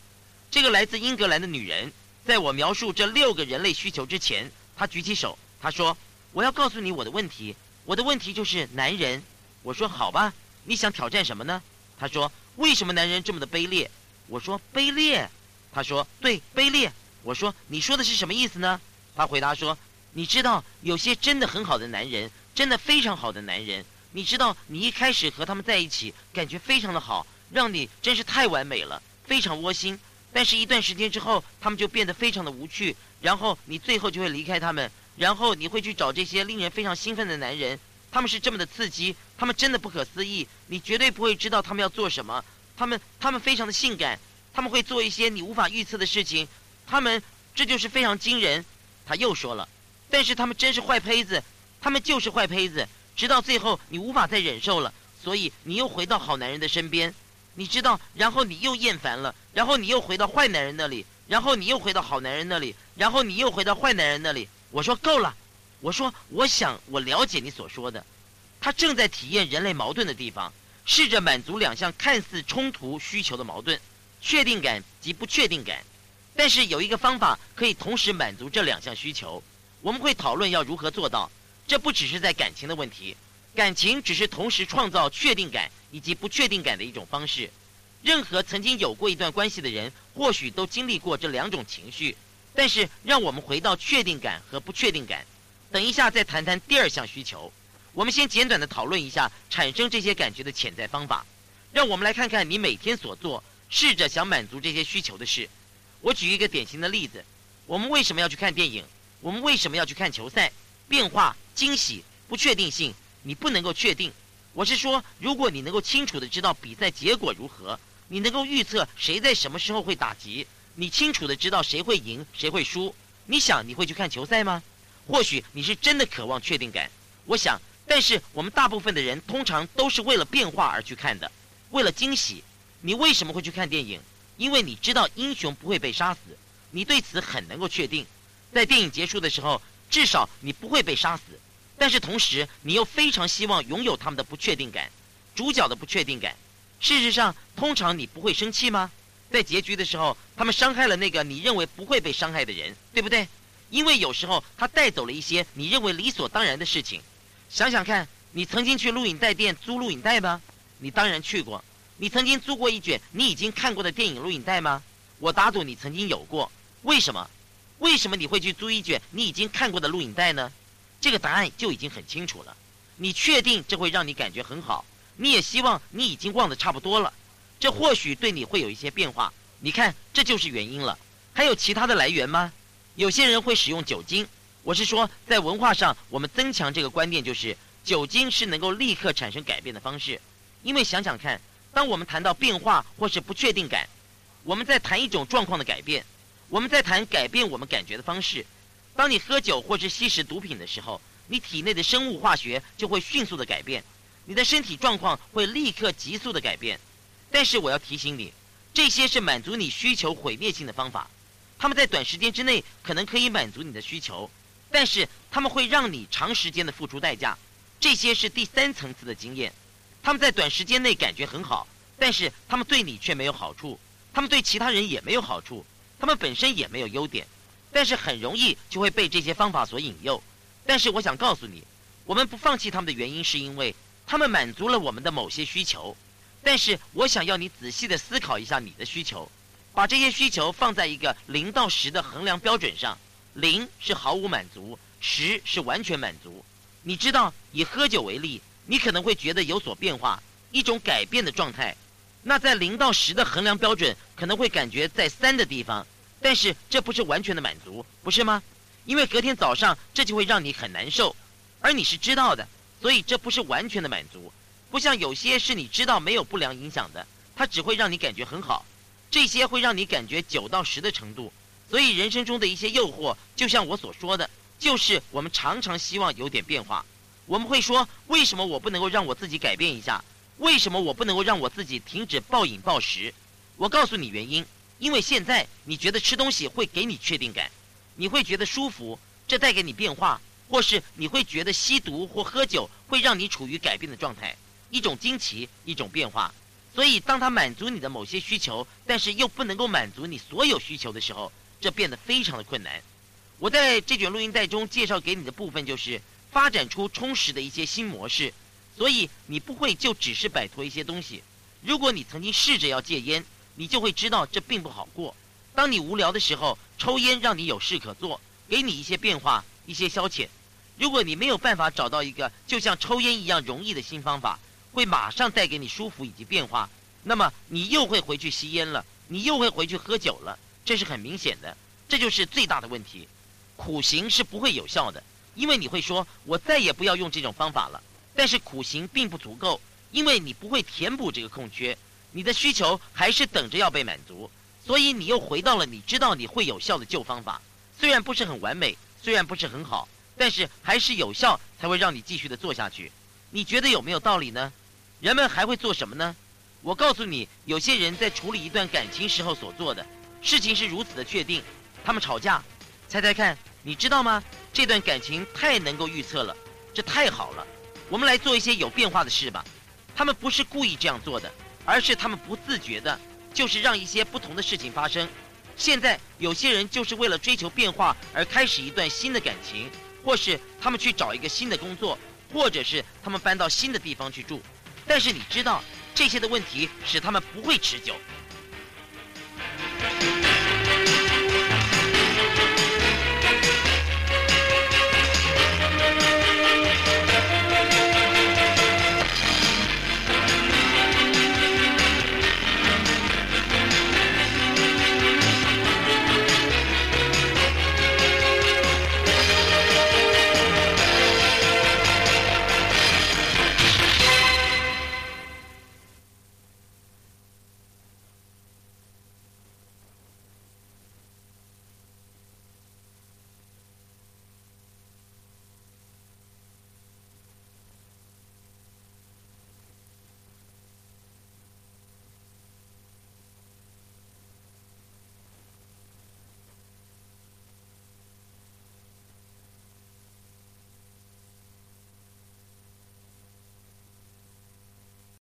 这个来自英格兰的女人，在我描述这六个人类需求之前，她举起手，她说。我要告诉你我的问题，我的问题就是男人。我说好吧，你想挑战什么呢？她说为什么男人这么的卑劣？我说卑劣。她说对，卑劣。我说你说的是什么意思呢？他回答说，你知道有些真的很好的男人，真的非常好的男人，你知道你一开始和他们在一起，感觉非常的好，让你真是太完美了，非常窝心。但是，一段时间之后，他们就变得非常的无趣，然后你最后就会离开他们。然后你会去找这些令人非常兴奋的男人，他们是这么的刺激，他们真的不可思议，你绝对不会知道他们要做什么。他们他们非常的性感，他们会做一些你无法预测的事情，他们这就是非常惊人。他又说了，但是他们真是坏胚子，他们就是坏胚子，直到最后你无法再忍受了，所以你又回到好男人的身边，你知道，然后你又厌烦了，然后你又回到坏男人那里，然后你又回到好男人那里，然后你又回到坏男人那里。我说够了，我说我想我了解你所说的，他正在体验人类矛盾的地方，试着满足两项看似冲突需求的矛盾，确定感及不确定感，但是有一个方法可以同时满足这两项需求，我们会讨论要如何做到。这不只是在感情的问题，感情只是同时创造确定感以及不确定感的一种方式。任何曾经有过一段关系的人，或许都经历过这两种情绪。但是，让我们回到确定感和不确定感。等一下再谈谈第二项需求。我们先简短的讨论一下产生这些感觉的潜在方法。让我们来看看你每天所做，试着想满足这些需求的事。我举一个典型的例子：我们为什么要去看电影？我们为什么要去看球赛？变化、惊喜、不确定性，你不能够确定。我是说，如果你能够清楚的知道比赛结果如何，你能够预测谁在什么时候会打击。你清楚的知道谁会赢，谁会输。你想你会去看球赛吗？或许你是真的渴望确定感。我想但是我们大部分的人通常都是为了变化而去看的，为了惊喜。你为什么会去看电影？因为你知道英雄不会被杀死，你对此很能够确定。在电影结束的时候，至少你不会被杀死。但是同时，你又非常希望拥有他们的不确定感，主角的不确定感。事实上，通常你不会生气吗？在结局的时候，他们伤害了那个你认为不会被伤害的人，对不对？因为有时候他带走了一些你认为理所当然的事情。想想看，你曾经去录影带店租录影带吗？你当然去过。你曾经租过一卷你已经看过的电影录影带吗？我打赌你曾经有过。为什么？为什么你会去租一卷你已经看过的录影带呢？这个答案就已经很清楚了。你确定这会让你感觉很好？你也希望你已经忘得差不多了。这或许对你会有一些变化。你看，这就是原因了。还有其他的来源吗？有些人会使用酒精。我是说，在文化上，我们增强这个观念，就是酒精是能够立刻产生改变的方式。因为想想看。当我们谈到变化或是不确定感，我们在谈一种状况的改变，我们在谈改变我们感觉的方式。当你喝酒或是吸食毒品的时候，你体内的生物化学就会迅速的改变，你的身体状况会立刻急速的改变。但是我要提醒你，这些是满足你需求毁灭性的方法，他们在短时间之内可能可以满足你的需求，但是他们会让你长时间的付出代价。这些是第三层次的经验。他们在短时间内感觉很好，但是他们对你却没有好处，他们对其他人也没有好处，他们本身也没有优点，但是很容易就会被这些方法所引诱。但是我想告诉你，我们不放弃他们的原因是因为他们满足了我们的某些需求。但是我想要你仔细的思考一下你的需求，把这些需求放在一个零到十的衡量标准上，零是毫无满足，十是完全满足。你知道，以喝酒为例。你可能会觉得有所变化，一种改变的状态。那在零到十的衡量标准可能会感觉在三的地方，但是这不是完全的满足，不是吗？因为隔天早上这就会让你很难受，而你是知道的，所以这不是完全的满足。不像有些是你知道没有不良影响的，它只会让你感觉很好。这些会让你感觉九到十的程度。所以人生中的一些诱惑，就像我所说的，就是我们常常希望有点变化。我们会说，为什么我不能够让我自己改变一下？为什么我不能够让我自己停止暴饮暴食？我告诉你原因，因为现在你觉得吃东西会给你确定感，你会觉得舒服，这带给你变化，或是你会觉得吸毒或喝酒会让你处于改变的状态，一种惊奇，一种变化。所以，当它满足你的某些需求，但是又不能够满足你所有需求的时候，这变得非常的困难。我在这卷录音带中介绍给你的部分就是。发展出充实的一些新模式，所以你不会就只是摆脱一些东西。如果你曾经试着要戒烟，你就会知道这并不好过。当你无聊的时候，抽烟让你有事可做，给你一些变化、一些消遣。如果你没有办法找到一个就像抽烟一样容易的新方法，会马上带给你舒服以及变化，那么你又会回去吸烟了，你又会回去喝酒了。这是很明显的，这就是最大的问题。苦行是不会有效的。因为你会说，我再也不要用这种方法了。但是苦行并不足够，因为你不会填补这个空缺，你的需求还是等着要被满足，所以你又回到了你知道你会有效的旧方法。虽然不是很完美，虽然不是很好，但是还是有效，才会让你继续的做下去。你觉得有没有道理呢？人们还会做什么呢？我告诉你，有些人在处理一段感情时候所做的事情是如此的确定，他们吵架，猜猜看。你知道吗？这段感情太能够预测了，这太好了。我们来做一些有变化的事吧。他们不是故意这样做的，而是他们不自觉的，就是让一些不同的事情发生。现在有些人就是为了追求变化而开始一段新的感情，或是他们去找一个新的工作，或者是他们搬到新的地方去住。但是你知道，这些的问题使他们不会持久。